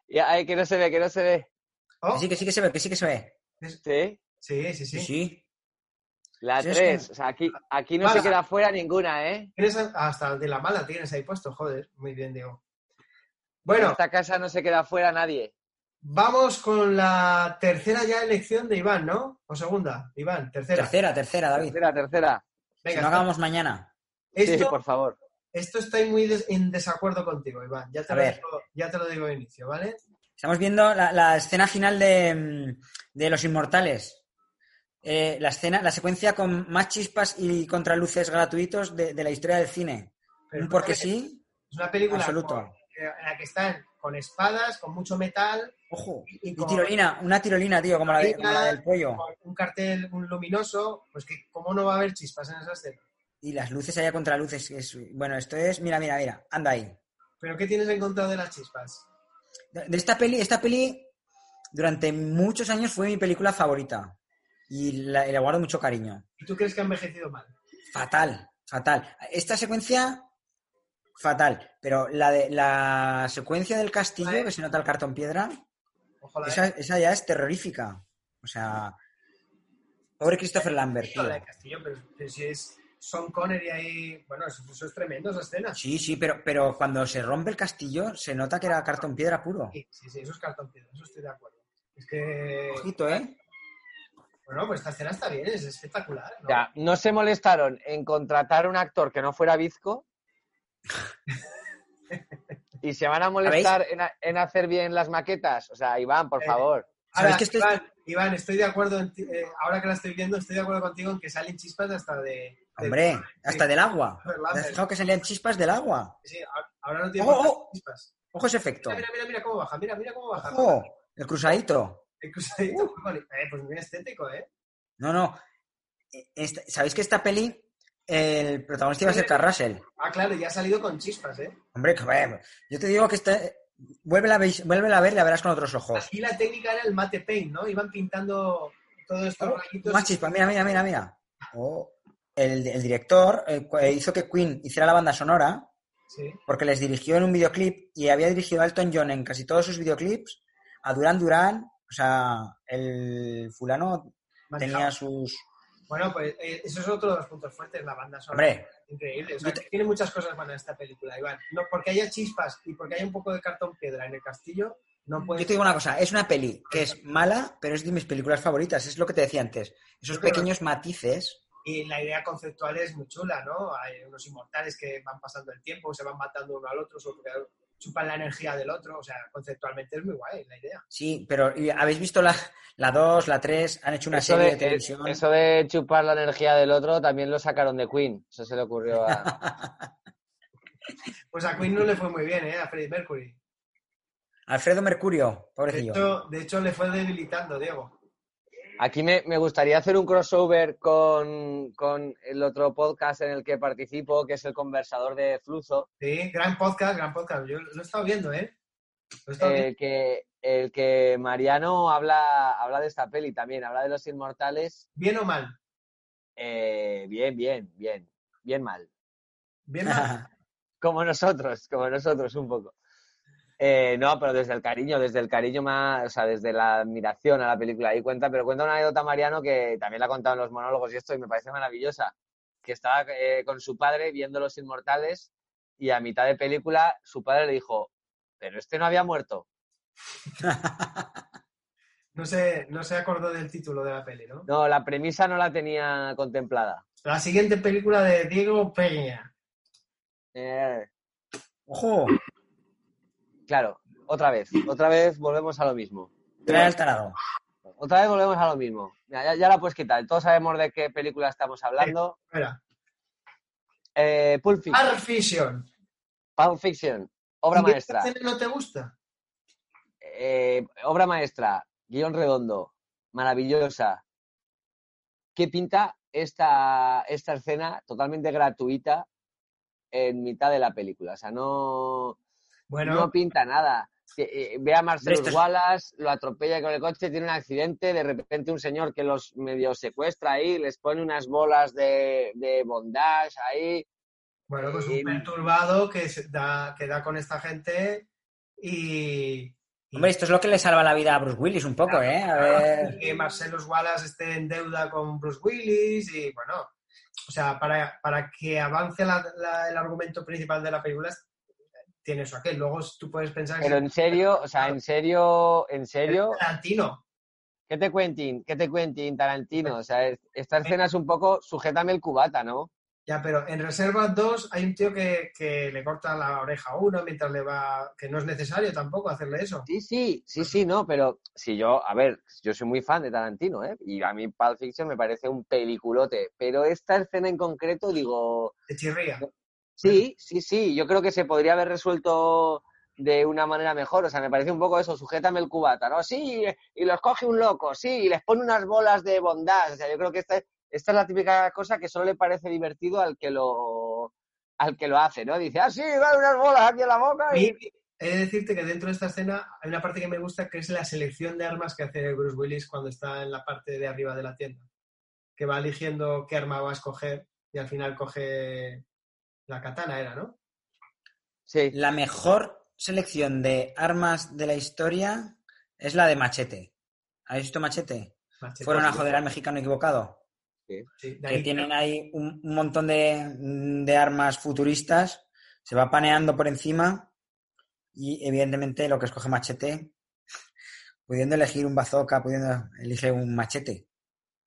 Y, ay, que no se ve, que no se ve. ¿Oh? Que sí, que sí que se ve, que sí que se ve. Sí. Sí, sí, Sí, sí. La Sí, es tres. que- O sea, aquí, aquí no Mala. se queda fuera ninguna, ¿eh? Hasta de la mala tienes ahí puesto, joder. Muy bien, Diego. En Bueno, esta casa no se queda fuera nadie. vamos con la tercera ya elección de Iván, ¿no? O segunda, Iván, tercera. Tercera, tercera, David. Tercera, tercera. Si Venga, no acabamos mañana. esto, Sí, por favor. Esto estoy muy des- en desacuerdo contigo, Iván. Ya te, lo digo, ya te lo digo de inicio, ¿vale? Estamos viendo la, la escena final de, mm, de Los Inmortales. Eh, la escena, la secuencia con más chispas y contraluces gratuitos de, de la historia del cine. Pero Un porque escúchame, sí, Es una película absoluto. con- en la que están con espadas, con mucho metal, Ojo. y, Y con, tirolina, una tirolina, tío, como la, de- como la del pollo. con un cartel un luminoso, pues que cómo no va a haber chispas en esa escena. Y las luces allá contraluces. es- bueno, esto es, mira, mira, mira, anda ahí. ¿Pero qué tienes en contra de las chispas? De, de esta peli, esta peli durante muchos años fue mi película favorita. Y la- y guardo mucho cariño. ¿Y tú crees que ha envejecido mal? Fatal, fatal. Esta secuencia, fatal. Pero la de la secuencia del castillo, Vale. que se nota el cartón piedra, Ojalá. esa, esa ya es terrorífica. O sea, pobre Christopher Lambert, tío. La de Castillo, pero, pero si es Sean Connery ahí. Bueno, eso, eso es tremendo, esa escena. Sí, sí, pero, pero cuando se rompe el castillo, se nota que era cartón piedra puro. Sí, sí, sí, eso es cartón piedra, eso estoy de acuerdo. Es que. Ojito, ¿eh? Bueno, pues esta escena está bien, es espectacular. ¿no? Ya, no se molestaron en contratar un actor que no fuera bizco. [LAUGHS] y se van a molestar en, ha- en hacer bien las maquetas. O sea, Iván, por Eh, favor. ¿Sabes Ahora, que esto es- Iván, Iván, estoy de acuerdo, en ti- eh, ahora que la estoy viendo, estoy de acuerdo contigo en que salen chispas hasta de... Hombre, hasta del agua. [LAUGHS] ¿Te has fijado que salían chispas del agua? Sí, ahora- no tiene Oh, oh. chispas. Ojo ese efecto. Mira, mira, mira, mira cómo baja, mira, mira cómo baja. Ojo, el cruzadito. El cruzadito, muy bonito. Eh, pues muy estético, ¿eh? No, no. Esta- ¿Sabéis que esta peli, el protagonista iba a ser Carl Russell? Ah, claro, ya ha salido con chispas, ¿eh? Hombre, yo te digo que esta... Vuélvela a, ver, vuélvela a ver y la verás con otros ojos. Aquí la técnica era el mate paint, ¿no? Iban pintando todos estos Oh, rayitos. Más chispas, mira, mira, mira, mira. Oh, el, el director eh, eh, hizo que Queen hiciera la banda sonora Sí. porque les dirigió en un videoclip y había dirigido a Elton John en casi todos sus videoclips, a Duran Duran, o sea, el fulano tenía sus... Bueno, pues eh, eso es otro de los puntos fuertes, la banda sonora. Hombre, Increíble. O sea, Yo te- tiene muchas cosas buenas esta película, Iván. No, porque haya chispas y porque haya un poco de cartón piedra en el castillo, no puede yo te digo una cosa, es una peli que es mala, pero es de mis películas favoritas, es lo que te decía antes. Esos pequeños matices. Y la idea conceptual es muy chula, ¿no? Hay unos inmortales que van pasando el tiempo, se van matando uno al otro, chupan la energía del otro. O sea, conceptualmente es muy guay la idea. Sí, pero ¿y ¿habéis visto la, la 2, la 3? Han hecho una Eso serie de, de televisión. eso de chupar la energía del otro también lo sacaron de Queen. Eso se le ocurrió a... [LAUGHS] Pues a Queen no le fue muy bien, ¿eh? A Freddie Mercury. Alfredo Mercurio, De pobrecillo. hecho, de hecho, le fue debilitando, Diego. Aquí me, me gustaría hacer un crossover con, con el otro podcast en el que participo, que es el conversador de Fluzo, Sí, gran podcast, gran podcast. Yo lo he estado viendo, ¿eh? Lo he estado viendo. el que, el que Mariano habla, habla de esta peli también, habla de los inmortales. ¿Bien o mal? eh, bien, bien, bien, bien mal. Bien mal. [LAUGHS] Como nosotros, como nosotros un poco. Eh, no, pero desde el cariño, desde el cariño más, o sea, desde la admiración a la película. Ahí cuenta, pero cuenta una anécdota Mariano que también la ha contado en los monólogos y esto y me parece maravillosa. Que estaba eh, con su padre viendo Los Inmortales y a mitad de película su padre le dijo, pero este no había muerto. [LAUGHS] No se, no se acordó del título de la peli, ¿no? No, la premisa no la tenía contemplada. La siguiente película de Diego Peña. Eh, Ojo, claro, otra vez, otra vez volvemos a lo mismo. trae al tarado. Otra vez volvemos a lo mismo. Mira, Ya, ya la puedes quitar. Todos sabemos de qué película estamos hablando. Espera. Eh, Pulp Fiction. Pulp Fiction. Pulp Fiction. Obra ¿Y esta maestra. escena no te gusta? Eh, obra maestra. Guión redondo. Maravillosa. ¿Qué pinta esta, esta escena totalmente gratuita en mitad de la película? O sea, no, Bueno, no pinta nada. Eh, Ve a Marcelo Wallace, lo atropella con el coche, tiene un accidente, de repente un señor que los medio secuestra ahí, les pone unas bolas de, de bondage ahí. bueno, pues y- un perturbado que, da, que da con esta gente y... Hombre, esto es lo que le salva la vida a Bruce Willis un poco, ¿eh? A ver... y que Marcelo Wallace esté en deuda con Bruce Willis y bueno, o sea, para, para que avance la- la- el argumento principal de la película tiene eso aquel. Luego tú puedes pensar que Pero en serio, o sea, en serio, en serio, Tarantino. ¿qué te cuentin? ¿Qué te cuentin, Tarantino? O sea, es- esta escena es un poco, sujétame el cubata, ¿no? Ya, pero en Reserva 2 hay un tío que, que le corta la oreja a uno mientras le va... que no es necesario tampoco hacerle eso. Sí, sí, sí, sí, no, pero si yo, a ver, yo soy muy fan de Tarantino, ¿eh? Y a mí Pulp Fiction me parece un peliculote, pero esta escena en concreto, digo, Te chirría. Sí, sí, sí, yo creo que se podría haber resuelto de una manera mejor, o sea, me parece un poco eso, sujétame el cubata, ¿no? Sí, y los coge un loco, sí, y les pone unas bolas de bondad, o sea, yo creo que esta, esta es la típica cosa que solo le parece divertido al que lo al que lo hace, ¿no? Dice, ah, sí, dale unas bolas aquí en la boca y... he de decirte que dentro de esta escena hay una parte que me gusta que es la selección de armas que hace Bruce Willis cuando está en la parte de arriba de la tienda. Que va eligiendo qué arma va a escoger y al final coge la katana, era, ¿no? Sí. La mejor selección de armas de la historia es la de Machete. ¿Has visto Machete? Machete. Fueron a joder al mexicano equivocado. Sí, Que ahí- tienen ahí un, un montón de, de armas futuristas. Se va paneando por encima. Y evidentemente lo que escoge Machete, pudiendo elegir un bazooka, pudiendo elige un machete.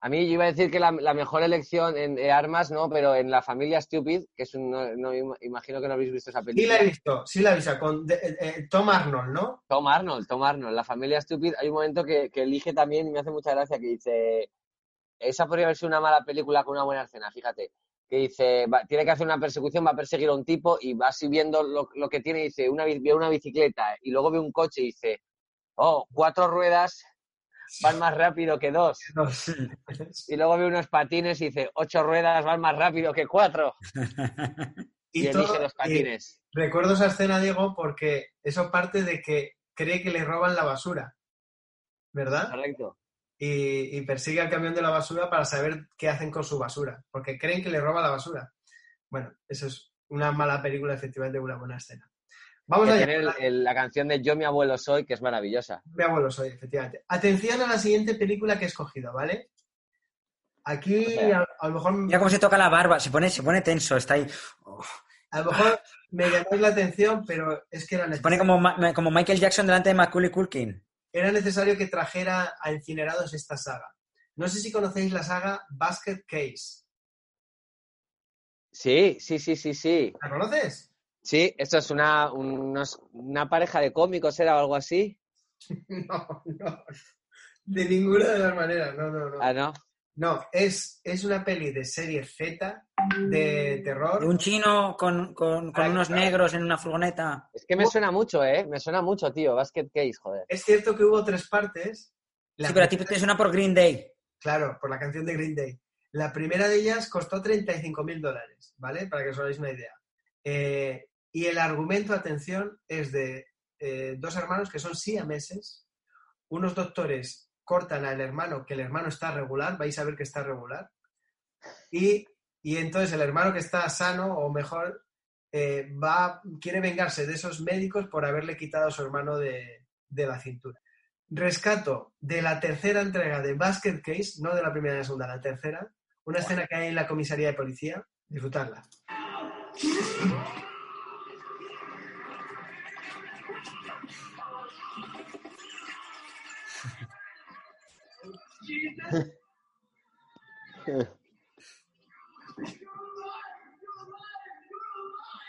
A mí yo iba a decir que la, la mejor elección en armas, no, pero en la familia Stupid, que es un, no, no, ima- imagino que no habéis visto esa Sí la película. he visto, sí la he visto, con de- eh, eh, Tom Arnold, ¿no? Tom Arnold, Tom Arnold. La familia Stupid, hay un momento que, que elige también, y me hace mucha gracia, que dice, esa podría haber sido una mala película con una buena escena, fíjate. Que dice, va- tiene que hacer una persecución, va a perseguir a un tipo y va así viendo lo, lo que tiene, dice, una, ve una bicicleta y luego ve un coche y dice, oh, cuatro ruedas van más rápido que dos. [LAUGHS] No. Y luego ve unos patines y dice, ocho ruedas van más rápido que cuatro. [LAUGHS] Y, todo- elige los y patines. recuerdo esa escena, Diego, porque eso parte de que cree que le roban la basura, ¿verdad? Correcto. y, y persigue al camión de la basura para saber qué hacen con su basura, porque creen que le roba la basura. Bueno, eso es una mala película, efectivamente, una buena escena. Vamos el- el- la canción de Yo mi abuelo soy, que es maravillosa. Mi abuelo soy, efectivamente. Atención a la siguiente película que he escogido, ¿vale? Aquí O sea, a, a lo mejor, Mira cómo se toca la barba, se pone, se pone tenso, está ahí. Oh, a lo mejor me llamáis la atención, pero es que era se pone necesario, como, como Michael Jackson delante de Macaulay Culkin. era necesario que trajera a Incinerados esta saga. No sé si conocéis la saga Basket Case. Sí, sí, sí, sí, sí. ¿La conoces? Sí, esto es una, unos- una pareja de cómicos, ¿era o algo así? [LAUGHS] No, no. De ninguna de las maneras, no, no, no. Ah, no. No, es, es una peli de serie Z, de terror. De un chino con, con- con Ay, unos negros en una furgoneta. Es que me suena mucho, ¿eh? Me suena mucho, tío. Basket Case, joder. Es cierto que hubo tres partes. La Sí, pero a ti primera- te suena por Green Day. Claro, por la canción de Green Day. La primera de ellas costó 35 mil dólares, ¿vale? Para que os hagáis una idea. Eh, y el argumento, atención, es de eh, dos hermanos que son siameses. Unos doctores cortan al hermano, que el hermano está regular, vais a ver que está regular. Y, y entonces el hermano que está sano, o mejor, eh, va, quiere vengarse de esos médicos por haberle quitado a su hermano de, de la cintura. Rescato de la tercera entrega de Basket Case, no de la primera y la segunda, la tercera, una escena que hay en la comisaría de policía, disfrutarla.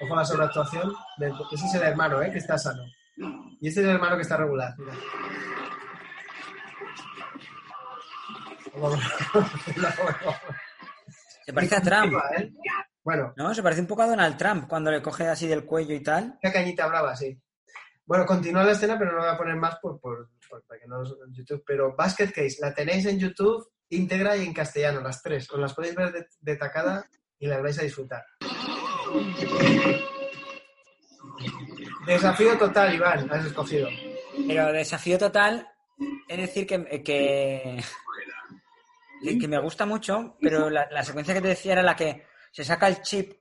Ojo a la sobreactuación. del- Ese es el hermano, ¿eh? Que está sano. Y este es el hermano que está regular. Mira. [LAUGHS] [LAUGHS] Se parece a Trump, ¿eh? Bueno, ¿no? Se parece un poco a Donald Trump cuando le coge así del cuello y tal. Una cañita brava, sí. Bueno, continúa la escena, pero no voy a poner más por, por- por- para que no os- en YouTube. Pero Basket Case, la tenéis en YouTube íntegra y en castellano, las tres. Os las podéis ver de, de tacada y las vais a disfrutar. Desafío total, Iván, has escogido. Pero desafío total, es decir que, que, que- me gusta mucho, pero la, la secuencia que te decía era la que se saca el chip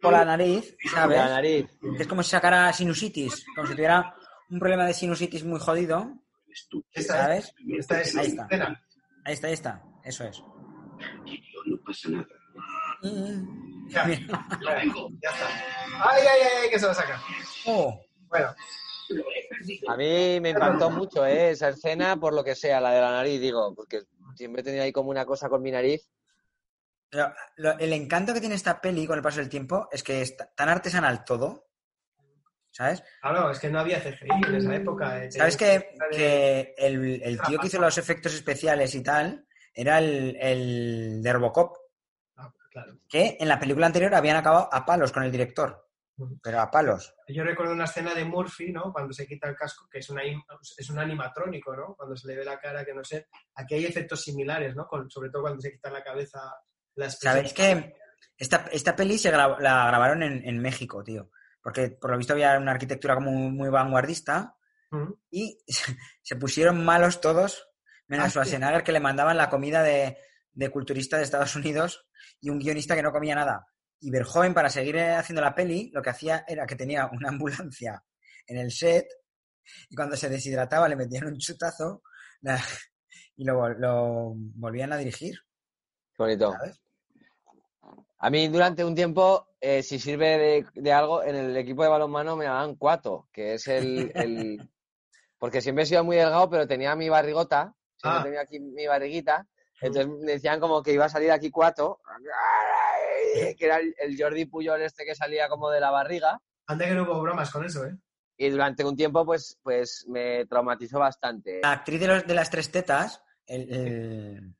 por la nariz, ¿sabes? La nariz. Es como si sacara sinusitis, como si tuviera un problema de sinusitis muy jodido, Esta ¿sabes? es, esta es Ahí está. Ahí está, ahí está, eso es. Tranquilo, no pasa nada. Mm. Ya, ya, ya está. ¡Ay, ay, ay! Que se va a sacar. Oh, Bueno, A mí me impactó mucho, ¿eh? Esa escena, por lo que sea, la de la nariz, digo, porque siempre he tenido ahí como una cosa con mi nariz. Lo- el encanto que tiene esta peli con el paso del tiempo es que es ta- tan artesanal todo, ¿sabes? claro, es que no había CGI en esa época. eh. ¿Sabes que, que el, el tío que hizo los efectos especiales y tal era el, el de Robocop? Ah, claro. Que en la película anterior habían acabado a palos con el director, pero a palos. Yo recuerdo una escena de Murphy, ¿no? Cuando se quita el casco, que es, una, es un animatrónico, ¿no? Cuando se le ve la cara, que no sé. Aquí hay efectos similares, ¿no? Con, sobre todo cuando se quita la cabeza. ¿Sabéis que esta, esta peli se la grabaron en, en México, tío? porque por lo visto había una arquitectura como muy, muy vanguardista, y [LAUGHS] se pusieron malos todos, menos Ah, sí. Schwarzenegger, que le mandaban la comida de, de culturista de Estados Unidos y un guionista que no comía nada. Y Verhoeven, para seguir eh, haciendo la peli, lo que hacía era que tenía una [LAUGHS] ambulancia en el set y cuando se deshidrataba le metían un chutazo la- y lo, lo volvían a dirigir. Bonito. ¿sabes? A mí durante un tiempo, eh, si sirve de, de algo, en el equipo de balonmano me llamaban Cuato, que es el, el- [LAUGHS] Porque siempre he sido muy delgado, pero tenía mi barrigota, siempre Ah. tenía aquí mi barriguita, entonces me decían como que iba a salir aquí Cuato, que era el, el Jordi Puyol este que salía como de la barriga, Anda que no hubo bromas con eso, ¿eh? y durante un tiempo pues, pues me traumatizó bastante. La actriz de, los, de las tres tetas el- el-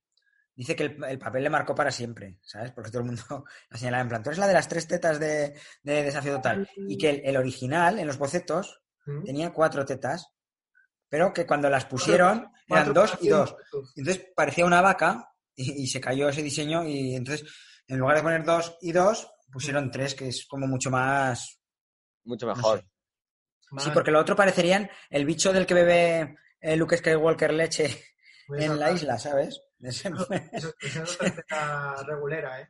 dice que el, el papel le marcó para siempre, ¿sabes? Porque todo el mundo [LAUGHS] la señalaba en plan, tú eres la de las tres tetas de, de Desafío Total. Y que el, el original, en los bocetos, Mm. tenía cuatro tetas, pero que cuando las pusieron eran dos y dos. Entonces parecía una vaca y, y se cayó ese diseño y entonces en lugar de poner dos y dos, pusieron tres, que es como mucho más... Mucho no mejor. sé. Sí, porque lo otro parecerían el bicho del que bebe eh, Luke Skywalker leche muy en la isla, ¿sabes? [LAUGHS] Eso es otra regulera, ¿eh?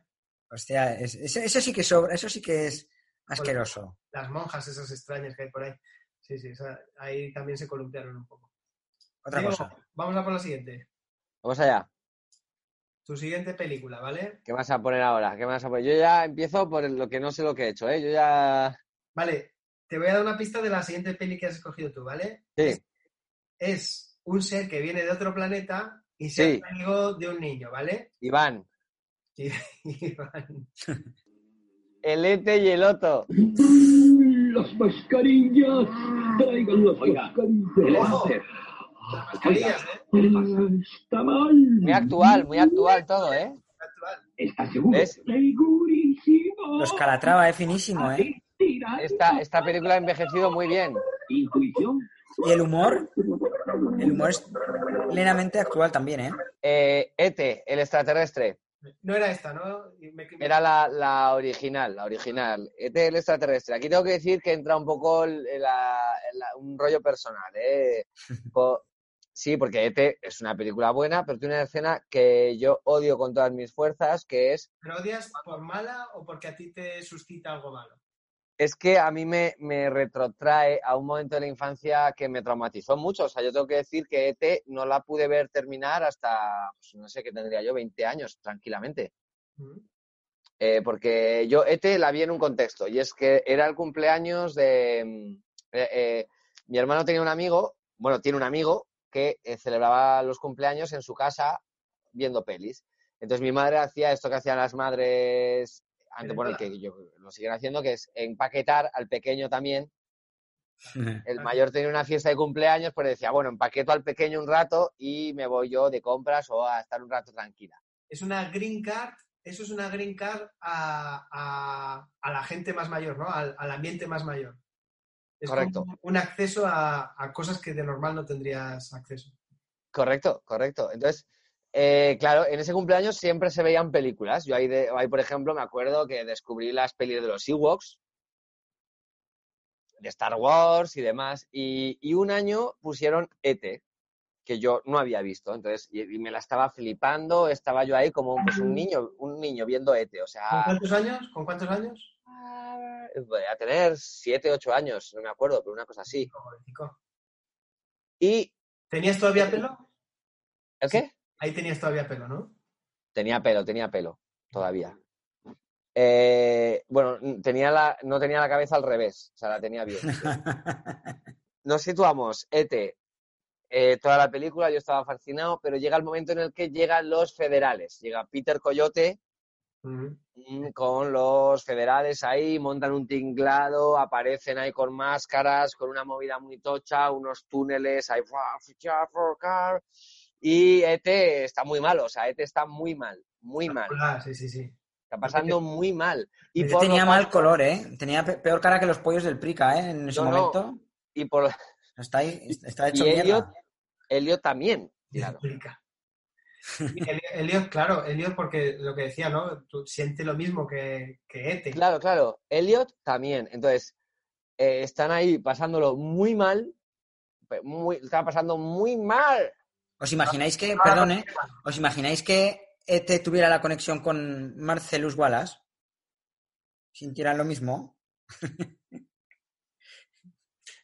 Hostia, es- eso sí que sobra, eso sí que es asqueroso. Las monjas esas extrañas que hay por ahí. Sí, sí, esa- ahí también se columpiaron un poco. Otra cosa. Vamos a por la siguiente. Vamos allá. Tu siguiente película, ¿vale? ¿Qué vas a poner ahora? ¿Qué vas a poner? Yo ya empiezo por lo que no sé lo que he hecho, ¿eh? Yo ya... Vale, te voy a dar una pista de la siguiente peli que has escogido tú, ¿vale? Sí, Es un ser que viene de otro planeta y se Sí. amigo de un niño, ¿vale? Iván. [LAUGHS] Y van- El Ete y el Otto. Las mascarillas. Traigan las Oiga. mascarillas. Ojo. las mascarillas, ¿eh? Está mal. Muy actual, muy actual todo, ¿eh? Actual. ¿Estás seguro? Los Calatrava es finísimo, ¿eh? Esta, esta película ha envejecido muy bien. Intuición. Y el humor, el humor es plenamente actual también, ¿eh? Eh, Ete, el extraterrestre. No era esta, ¿no? Y me- me- Era la, la original, la original. Ete, el extraterrestre. Aquí tengo que decir que entra un poco el- la- la- un rollo personal, ¿eh? [LAUGHS] Sí, porque Ete es una película buena, pero tiene una escena que yo odio con todas mis fuerzas, que es ¿Pero odias por mala o porque a ti te suscita algo malo? Es que a mí me, me retrotrae a un momento de la infancia que me traumatizó mucho. O sea, yo tengo que decir que ET no la pude ver terminar hasta, pues, no sé qué tendría yo, 20 años, tranquilamente. Mm. Eh, porque yo ET la vi en un contexto, y es que era el cumpleaños de... mm, eh, eh, mi hermano tenía un amigo, bueno, tiene un amigo que celebraba los cumpleaños en su casa viendo pelis. Entonces mi madre hacía esto que hacían las madres antes, bueno, que yo lo siguen haciendo, que es empaquetar al pequeño también. [LAUGHS] El mayor tenía una fiesta de cumpleaños, pues decía, bueno, empaqueto al pequeño un rato y me voy yo de compras o a estar un rato tranquila. Es una green card, eso es una green card a, a- a la gente más mayor, ¿no? Al, al ambiente más mayor. Es Correcto. como un acceso a, a cosas que de normal no tendrías acceso. Correcto, correcto. Entonces, eh, claro, en ese cumpleaños siempre se veían películas. Yo ahí, de- ahí, por ejemplo, me acuerdo que descubrí las pelis de los Ewoks, de Star Wars y demás. Y, y un año pusieron ET, que yo no había visto. Entonces, y, y me la estaba flipando. Estaba yo ahí como pues, un niño, un niño viendo ET. O ¿Con sea, cuántos años? ¿Con cuántos años? voy a tener siete, ocho años, no me acuerdo, pero una cosa así. ¿Y ¿Tenías todavía pelo? el qué? Ahí tenías todavía pelo, ¿no? Tenía pelo, tenía pelo, todavía. Eh, bueno, tenía la, no tenía la cabeza al revés, o sea, la tenía bien. [LAUGHS] Nos situamos, Ete, eh, toda la película, yo estaba fascinado, pero llega el momento en el que llegan los federales. Llega Peter Coyote Mm. con los federales ahí, montan un tinglado, aparecen ahí con máscaras, con una movida muy tocha, unos túneles, ahí, ¡fua! ¡ficha for car! Y Ete está muy mal, o sea, Ete está muy mal, muy mal. Ah, sí, sí, sí. Está pasando muy mal. Y lo tenía mal color, ¿eh? Tenía pe- peor cara que los pollos del Prica, ¿eh? En ese No, no. momento. Y por Está ahí, [LAUGHS] está y hecho Elliot, mierda. Elliot también. Claro. [LAUGHS] Y Elliot, claro, Elliot porque lo que decía, ¿no? Tú siente lo mismo que, que Ete. Claro, claro. Elliot también. Entonces, eh, están ahí pasándolo muy mal, muy, están pasando muy mal. ¿Os imagináis que, perdón, ¿eh? ¿Os imagináis que ET tuviera la conexión con Marcelus Wallace? ¿Sintieran lo mismo? [LAUGHS]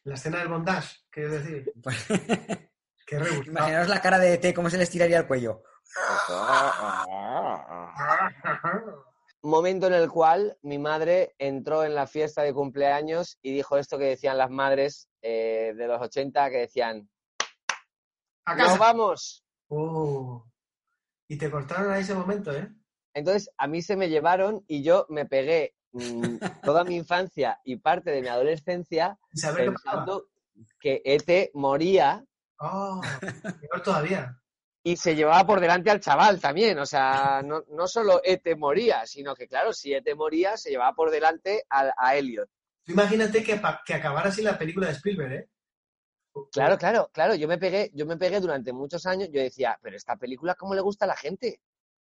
La escena del bondage, quieres decir. Pues, [LAUGHS] Qué imaginaos la cara de ET, cómo se les tiraría el cuello. [LAUGHS] Momento en el cual mi madre entró en la fiesta de cumpleaños y dijo esto que decían las madres eh, de los 80, que decían, A ¡nos casa. vamos! Oh. Y te cortaron a ese momento, ¿eh? Entonces a mí se me llevaron y yo me pegué mm, [LAUGHS] toda mi infancia y parte de mi adolescencia pensando que ET moría Oh, peor todavía. y se llevaba por delante al chaval también. O sea, no, no solo ET moría, sino que, claro, si ET moría, se llevaba por delante a, a Elliot. Tú imagínate que, que acabara así la película de Spielberg, ¿eh? Claro, claro, claro. Yo me pegué, yo me pegué durante muchos años. Yo decía, pero esta película, ¿cómo le gusta a la gente?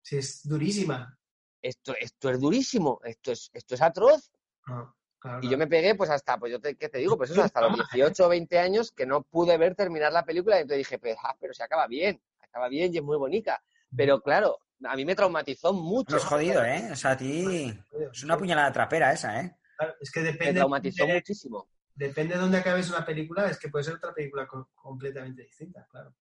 Sí, es durísima. Esto, esto es durísimo, esto es, esto es atroz. Claro, Y yo me pegué, pues hasta, pues yo te, ¿qué te digo? Pues eso, hasta los 18 o 20 años que no pude ver terminar la película. Y entonces dije, pues, ah, pero se acaba bien, acaba bien y es muy bonita. Pero claro, a mí me traumatizó mucho. No es jodido, ¿eh? O sea, a ti es una puñalada trapera esa, ¿eh? Claro, Es que Me depende, traumatizó de, muchísimo. Depende de dónde acabes una película, es que puede ser otra película co- completamente distinta, claro.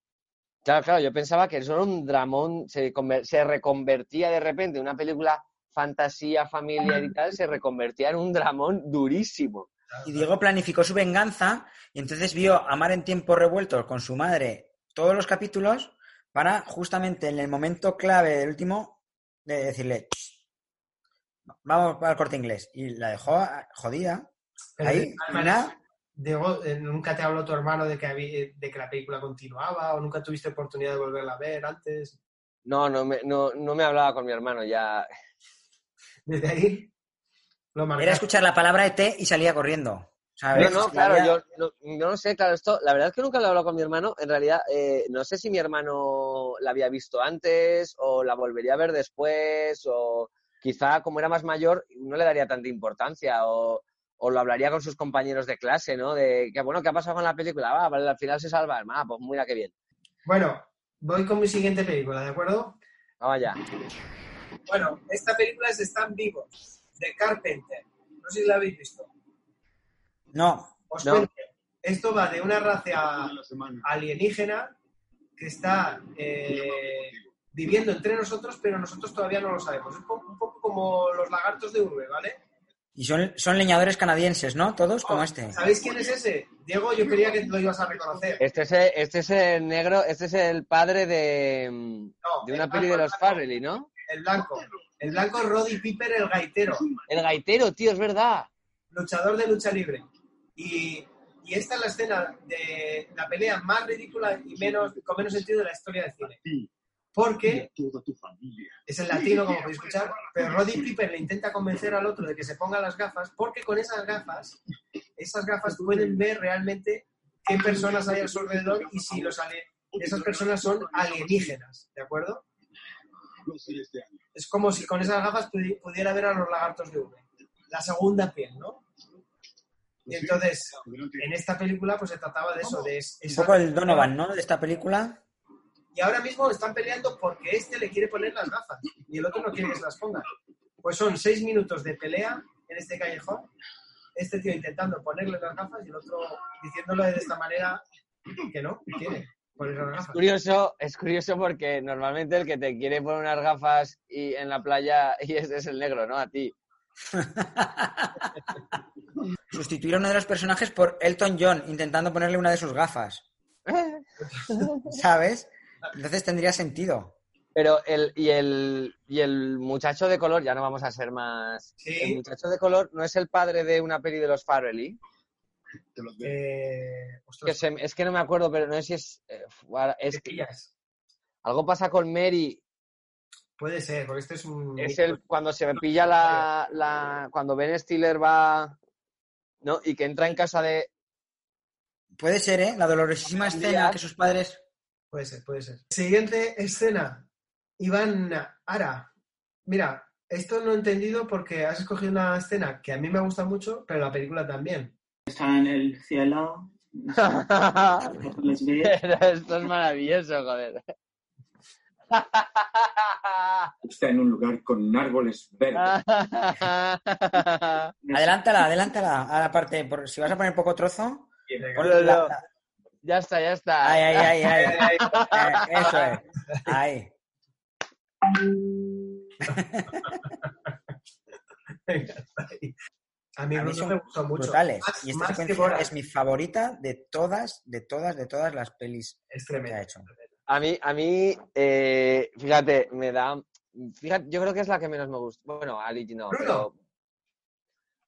Claro, claro, yo pensaba que eso era un dramón, se, conver- se reconvertía de repente en una película fantasía, familiar y tal, se reconvertía en un dramón durísimo. Y Diego planificó su venganza y entonces vio a Mar en tiempos revueltos con su madre todos los capítulos para justamente en el momento clave del último de decirle "Ch, vamos al corte inglés y la dejó ah, jodida ahí de nada. Diego, eh, ¿nunca te habló tu hermano de que, había- de que la película continuaba o nunca tuviste oportunidad de volverla a ver antes? No, no me, no, no me hablaba con mi hermano ya. Desde ahí lo era escuchar la palabra ET y salía corriendo ¿sabes? No, no, claro, yo no, yo no sé, claro, esto, la verdad es que nunca lo he hablado con mi hermano. En realidad, eh, no sé si mi hermano la había visto antes o la volvería a ver después o quizá como era más mayor no le daría tanta importancia o, o lo hablaría con sus compañeros de clase, ¿no? De que, bueno, ¿qué ha pasado con la película? Ah, vale, al final se salva. Ah, pues mira qué bien. Bueno, voy con mi siguiente película, ¿de acuerdo? Vamos allá. Bueno, esta película es Están vivos, de Carpenter. No sé si la habéis visto. no Os No. cuento. Esto va de una raza alienígena que está eh, viviendo entre nosotros, pero nosotros todavía no lo sabemos. Es un poco, un poco como los lagartos de urbe, ¿vale? Y son, son leñadores canadienses ¿no? todos como este ¿Sabéis quién es ese? Diego, yo creía que lo ibas a reconocer. Este es el, este es el negro, este es el padre de, No, de una el peli de los Farrelly, ¿no? El blanco. El blanco es Roddy Piper, el gaitero, El gaitero, tío, es verdad. luchador de lucha libre. Y, y esta es la escena de la pelea más ridícula y menos, con menos sentido de la historia del cine. Porque toda tu familia. es el latino, como podéis escuchar, pero Roddy Piper le intenta convencer al otro de que se ponga las gafas, porque con esas gafas, esas gafas pueden ver realmente qué personas hay a su alrededor y si los esas personas son alienígenas, ¿de acuerdo? Es como si con esas gafas pudi- pudiera ver a los lagartos de V. La segunda piel, ¿no? Y entonces, en esta película, pues se trataba de eso, de es- un esa- poco el Donovan ¿no? de esta película Y ahora mismo están peleando porque este le quiere poner las gafas y el otro no quiere que se las ponga. Pues son seis minutos de pelea en este callejón. Este tío intentando ponerle las gafas y el otro diciéndole de esta manera que no, que quiere ponerle las Es gafas. curioso, es curioso porque normalmente el que te quiere poner unas gafas y en la playa y ese es el negro, ¿no? A ti. [LAUGHS] sustituir a uno de los personajes por Elton John intentando ponerle una de sus gafas [LAUGHS] ¿sabes? Entonces tendría sentido Pero el y el y el muchacho de color, ya no vamos a ser más. Sí. El muchacho de color no es el padre de una peli de los Farrelly. Te los Eh, Que ostras, se- es que no me acuerdo, pero no sé si es. eh, es ¿qué que pillas? algo pasa con Mary. Puede ser, porque este es un... Es el cuando se pilla la, la cuando Ben Stiller va, ¿no? Y que entra en casa de puede ser ¿eh? la dolorosísima escena que sus padres Puede ser, puede ser. Siguiente escena. Iván Ara. Mira, esto no he entendido porque has escogido una escena que a mí me gusta mucho, pero la película también. está en el cielo. [LAUGHS] Esto es maravilloso, joder. Está en un lugar con árboles verdes. [LAUGHS] Adelántala, adelántala a la parte. por- si vas a poner poco trozo, la- ya está, ya está. [LAUGHS] Ahí, ahí, ahí, ahí. Eh, Eso es. [LAUGHS] Ahí. A mí A mí Bruno son me gustó mucho. Brutales. Más- Y esta secuencia es mi favorita de todas, de todas, de todas las pelis Es que ha hecho. A mí, a mí eh, fíjate, me da. Fíjate, yo creo que es la que menos me gusta. Bueno, Ali no, ¿Bruno? pero.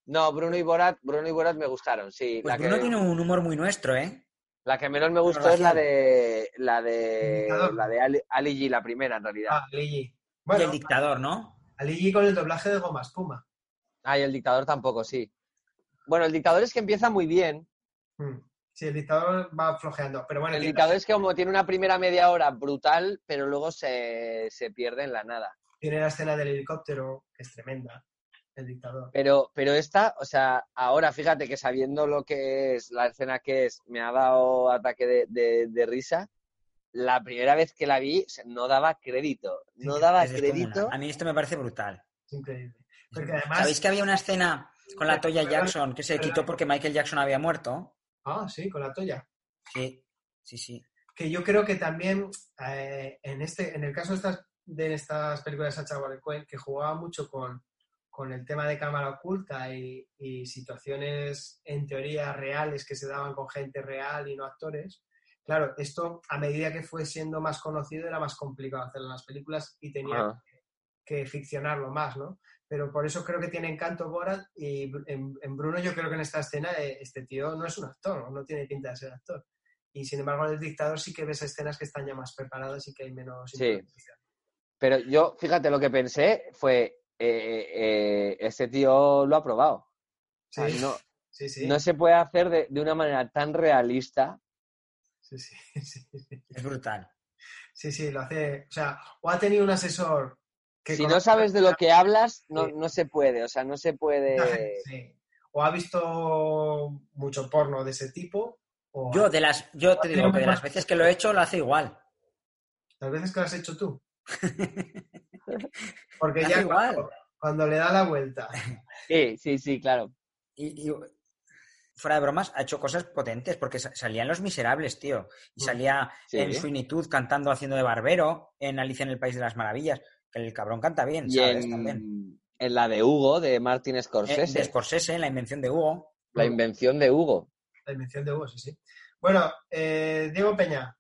No, Bruno y Borat, Bruno y Borat me gustaron, sí. Pues la, Bruno que, tiene un humor muy nuestro, ¿eh? La que menos me gustó es la de. La de. La de Ali, Ali G, la primera, en realidad. Ah, Ligi. y Bueno, el dictador, ¿no? a Ligi con el doblaje de Goma Espuma. Ah, y el dictador tampoco, sí. Bueno, el dictador es que empieza muy bien. Mm. Sí, el dictador va flojeando. Pero bueno, El tiene- dictador es que como tiene una primera media hora brutal, pero luego se, se pierde en la nada. tiene la escena del helicóptero, que es tremenda. El dictador. Pero, pero esta, o sea, ahora fíjate que sabiendo lo que es la escena que es, me ha dado ataque de, de- de risa. La primera vez que la vi, o sea, no daba crédito. No Sí, daba crédito. A mí esto me parece brutal. Es increíble. Porque además. ¿Sabéis que había una escena con la Toya Pero- Jackson que se pero- quitó porque Michael Jackson había muerto? Ah, sí, con la toalla. Sí, sí, sí. que yo creo que también eh, en este en el caso de estas de estas películas de Sacha Baron Cohen que jugaba mucho con, con el tema de cámara oculta y, y situaciones en teoría reales que se daban con gente real y no actores claro esto a medida que fue siendo más conocido era más complicado hacerlo en las películas y tenía que ficcionarlo más no pero por eso creo que tiene encanto Borat y en, en Bruno yo creo que en esta escena eh, este tío no es un actor no tiene pinta de ser actor. Y sin embargo en el dictador sí que ves escenas que están ya más preparadas y que hay menos Sí. Pero yo, fíjate, lo que pensé fue, eh, eh, este tío lo ha probado. O sea, Sí, no, sí, sí, no se puede hacer de, de una manera tan realista. sí, sí, [LAUGHS] sí, sí. Es brutal. Sí, sí, lo hace. O sea, o ha tenido un asesor que Si no sabes de lo que hablas, no, Sí. no se puede. O sea, no se puede... Sí. O ha visto mucho porno de ese tipo, o Yo, de las, yo te digo que de las veces que lo he hecho lo hace igual. las veces que lo has hecho tú. [LAUGHS] Porque ya igual. cuando, cuando le da la vuelta. [LAUGHS] Sí, sí, sí, claro. Y, y, fuera de bromas, ha hecho cosas potentes porque sa- salía en Los Miserables, tío. Y Mm. salía Sí. en Sweeney Todd cantando haciendo de barbero, en Alicia en el País de las Maravillas. Que el cabrón canta bien, Y ¿sabes? También. en, en la de Hugo, de Martin Eh, Scorsese. de Scorsese, en la invención de Hugo. La invención de Hugo. La invención de Hugo, sí, sí. Bueno, eh, Diego Peña,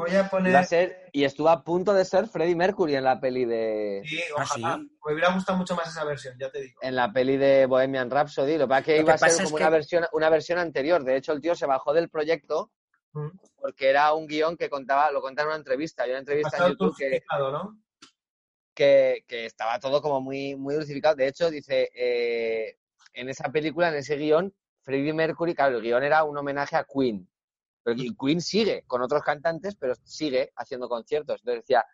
voy a poner. Iba a ser, y estuvo a punto de ser Freddie Mercury en la peli de Sí, Ah, ojalá. sí. Me hubiera gustado mucho más esa versión, ya te digo. en la peli de Bohemian Rhapsody. Lo que pasa es que iba que a ser como que- una versión, una versión anterior. De hecho, el tío se bajó del proyecto Mm. porque era un guion que contaba, lo contaba en una entrevista. Hay una entrevista en YouTube que, ¿no? que, que estaba todo como muy, muy dulcificado. De hecho, dice, eh, en esa película, en ese guion, Freddie Mercury, claro, el guion era un homenaje a Queen. Pero y Queen sigue con otros cantantes, pero sigue haciendo conciertos. Entonces decía,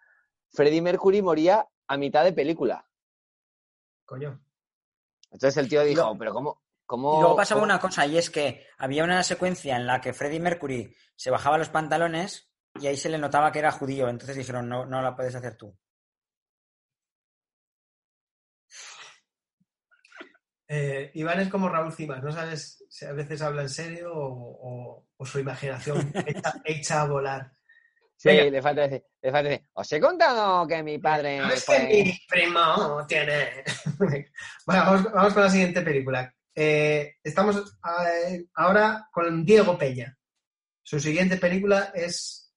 Freddie Mercury moría a mitad de película. Coño. Entonces el tío dijo, pero ¿cómo? cómo Y luego pasaba cómo- una cosa, y es que había una secuencia en la que Freddie Mercury se bajaba los pantalones y ahí se le notaba que era judío. Entonces dijeron, no, no la puedes hacer tú. Eh, Iván es como Raúl Cimas, no sabes si a veces habla en serio o, o- o su imaginación [LAUGHS] hecha, hecha a volar. Sí, Venga. le falta decir, le falta decir, os he contado que mi padre No es fue... que mi primo tiene. [LAUGHS] bueno, vamos, vamos con la siguiente película. Eh, estamos eh, ahora con Diego Peña. Su siguiente película es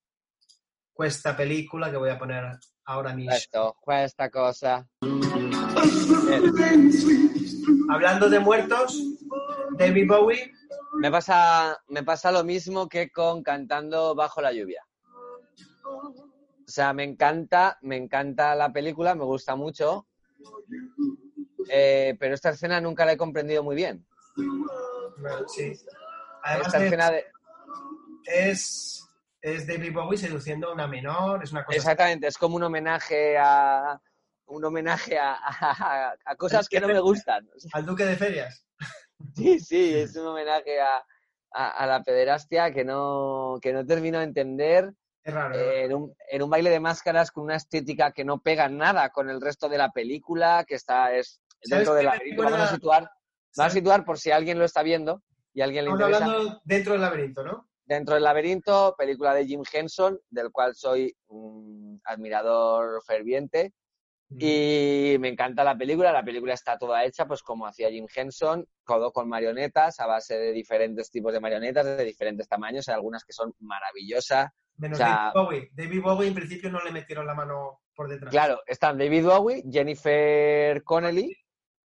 esta película que voy a poner ahora mismo. Esto, esta cosa. Hablando de muertos, David Bowie. Me pasa, me pasa lo mismo que con Cantando bajo la lluvia. O sea, me encanta, me encanta la película, me gusta mucho. Eh, pero esta escena nunca la he comprendido muy bien. Sí. Además Esta es, escena de... es, es David Bowie seduciendo a una menor, es una cosa Exactamente, es como un homenaje a un homenaje a, a- a cosas que no me gustan. Al Duque de Ferias. Sí, sí, es un homenaje a, a- la pederastia que no, que no termino de entender Es raro. eh, en, un, en un baile de máscaras con una estética que no pega nada con el resto de la película, que está es ¿Sabes dentro del me laberinto. Vamos a situar, vamos a situar por si alguien lo está viendo y a alguien le Estamos interesa. hablando dentro del laberinto, ¿no? Dentro del laberinto, película de Jim Henson, del cual soy un admirador ferviente. Y me encanta la película. La película está toda hecha, pues como hacía Jim Henson, todo con marionetas, a base de diferentes tipos de marionetas, de diferentes tamaños. Hay algunas que son maravillosas. Menos o sea- David Bowie. David Bowie en principio no le metieron la mano por detrás. Claro, están David Bowie, Jennifer Connelly,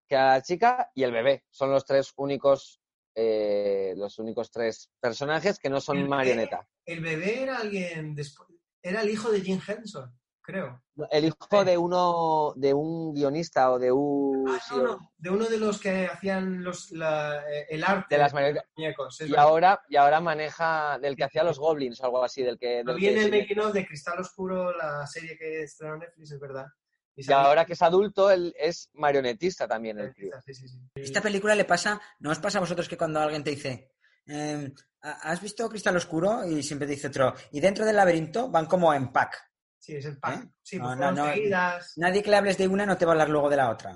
que era la chica, y el bebé. Son los tres únicos, eh, los únicos tres personajes que no son marionetas. El bebé era alguien después. Era el hijo de Jim Henson, creo. El hijo de uno, de un guionista o de un Ah, sí, no, no, de uno de los que hacían los, la- eh, el arte de las marionetas. muñecos. Y ahora, y ahora maneja del que hacía los goblins o algo así, del que, Lo del vi en que el making of de Cristal Oscuro, la serie que estrenó Netflix, es verdad. Y ahora que es adulto, él es marionetista también, el crío. Sí, sí, sí. Esta película le pasa, ¿no os pasa a vosotros que cuando alguien te dice, eh, ¿has visto Cristal Oscuro? Y siempre te dice otro, y dentro del laberinto van como en pack. Sí, es el pack. ¿Eh? Sí, No, pues no, no. seguidas. Nadie que le hables de una no te va a hablar luego de la otra.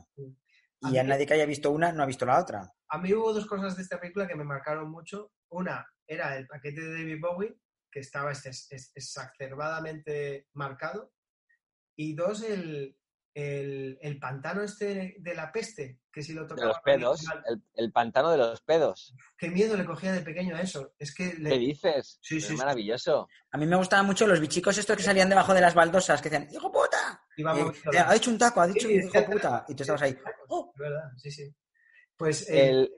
A Y a mí- nadie que haya visto una no ha visto la otra. A mí hubo dos cosas de esta película que me marcaron mucho. Una era el paquete de David Bowie, que estaba es- es- exacerbadamente marcado. Y dos, el, el, el pantano este de la peste, que si lo De tocaba... los pedos, el, el pantano de los pedos. Qué miedo le cogía de pequeño a eso. Es que le- ¿Qué dices? Sí, Es sí, maravilloso. A mí me gustaban mucho los bichicos estos que salían debajo de las baldosas, que decían, ¡hijo puta! Eh, moviendo eh, la- ha dicho un taco, ha dicho Sí, hijo puta. Y tú estabas ahí, ¡oh! Verdad, sí, sí. Pues el,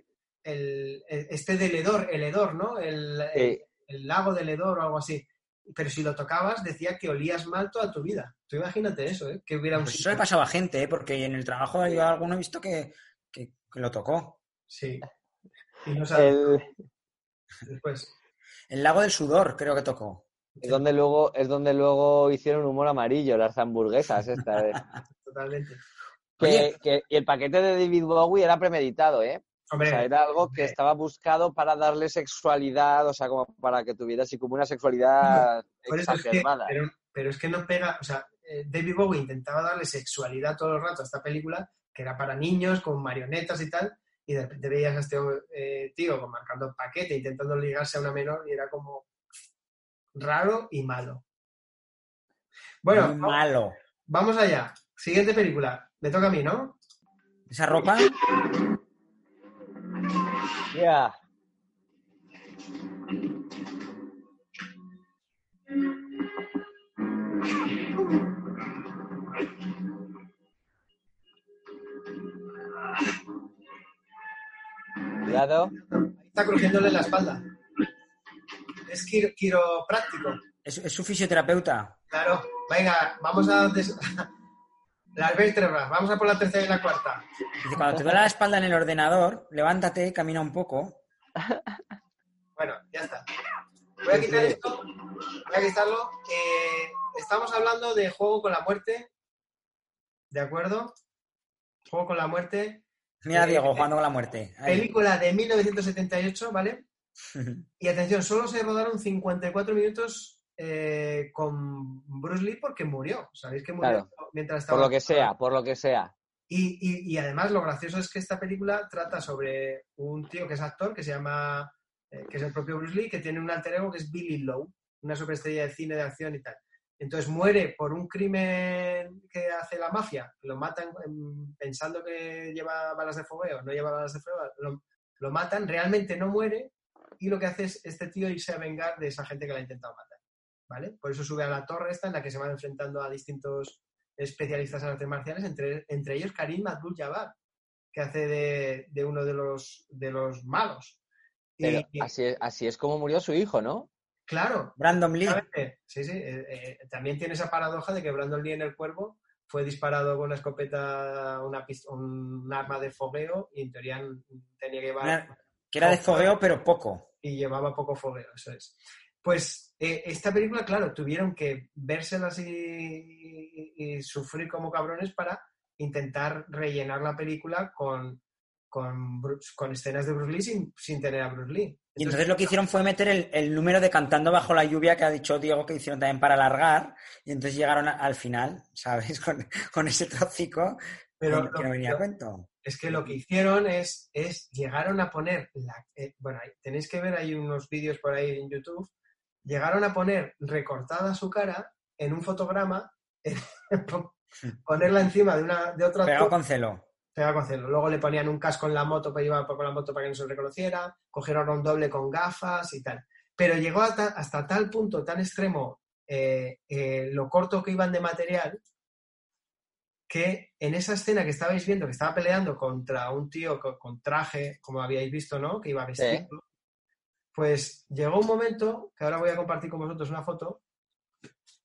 El, este del Hedor, el Hedor, ¿no? El, el- eh, el lago del Hedor o algo así. Pero si lo tocabas, decía que olías mal toda tu vida. Tú imagínate eso, ¿eh? Que hubiera un Pues eso le pasaba a gente, ¿eh? porque en el trabajo yo alguno he visto que, que- que lo tocó. Sí. Y no el- después. El lago del sudor creo que tocó. es, donde luego, es donde luego hicieron humor amarillo, las hamburguesas esta vez. [LAUGHS] Totalmente. Que, Oye. que- y el paquete de David Bowie era premeditado, ¿eh? O sea, era algo que estaba buscado para darle sexualidad, o sea, como para que tuviera así como una sexualidad [LAUGHS] es que, exacerbada. pero, pero es que no pega, o sea, eh, David Bowie intentaba darle sexualidad todo el rato a esta película, que era para niños, con marionetas y tal, y de repente veías a este eh, tío con marcando paquete, intentando ligarse a una menor, y era como raro y malo. Bueno, Muy vamos- malo. vamos allá. Siguiente película. Me toca a mí, ¿no? Esa ropa, [LAUGHS] Ya. Cuidado. Está crujiéndole la espalda. Es quiro- quiropráctico. es, es su fisioterapeuta. Claro. Venga, vamos a... des- [LAUGHS] Las vértebras. Vamos a por la tercera y la cuarta. Dice, cuando te duele la espalda en el ordenador, levántate, camina un poco. Bueno, ya está. Voy a quitar esto. Voy a quitarlo. Eh, estamos hablando de Juego con la Muerte. ¿De acuerdo? Juego con la Muerte. Mira, Diego, eh, jugando con la muerte. Ahí. Película de 1978, ¿vale? [LAUGHS] Y atención, solo se rodaron 54 minutos eh, con Bruce Lee porque murió. ¿Sabéis que murió mientras estaba... Por lo que sea, por lo que sea. Y, y- y además lo gracioso es que esta película trata sobre un tío que es actor, que se llama, eh, que es el propio Bruce Lee, que tiene un alter ego que es Billy Lowe, una superestrella de cine de acción y tal. Entonces muere por un crimen que hace la mafia, lo matan em, pensando que lleva balas de fogueo, no lleva balas de fogueo, lo, lo matan, realmente no muere y lo que hace es este tío irse a vengar de esa gente que la ha intentado matar. ¿Vale? Por eso sube a la torre esta en la que se van enfrentando a distintos especialistas en artes marciales, entre, entre ellos Karim Abdul-Jabbar, que hace de, de uno de los, de los malos. Y, Pero y, así es, así es como murió su hijo, ¿no? claro, Brandon Lee. sí, sí, eh, eh, también tiene esa paradoja de que Brandon Lee en el cuervo fue disparado con una escopeta, una un arma de fogueo y en teoría tenía que llevar Una- Que era de fogueo, pero poco. y llevaba poco fogueo, eso es. Pues eh, esta película, claro, tuvieron que vérselas y, y- y sufrir como cabrones para intentar rellenar la película con, con, Bruce- con escenas de Bruce Lee sin, sin tener a Bruce Lee. Y entonces lo que hicieron fue meter el, el número de Cantando bajo la lluvia que ha dicho Diego que hicieron también para alargar. Y entonces llegaron a- al final, [LAUGHS] ¿sabes? Con, con ese trocico Pero que, que lo- no venía a cuento. Es que lo que hicieron es, es llegaron a poner, la, eh, bueno, tenéis que ver, hay unos vídeos por ahí en YouTube, llegaron a poner recortada su cara en un fotograma, [LAUGHS] ponerla encima de, una, de otro Pegado con celo. pegado con celo. Luego le ponían un casco en la moto para llevar con la moto para que no se reconociera, cogieron un doble con gafas y tal. Pero llegó a ta- hasta tal punto, tan extremo, eh, eh, lo corto que iban de material, que en esa escena que estabais viendo, que estaba peleando contra un tío con, con traje, como habíais visto, ¿no? Que iba vestido. Pues llegó un momento, que ahora voy a compartir con vosotros una foto,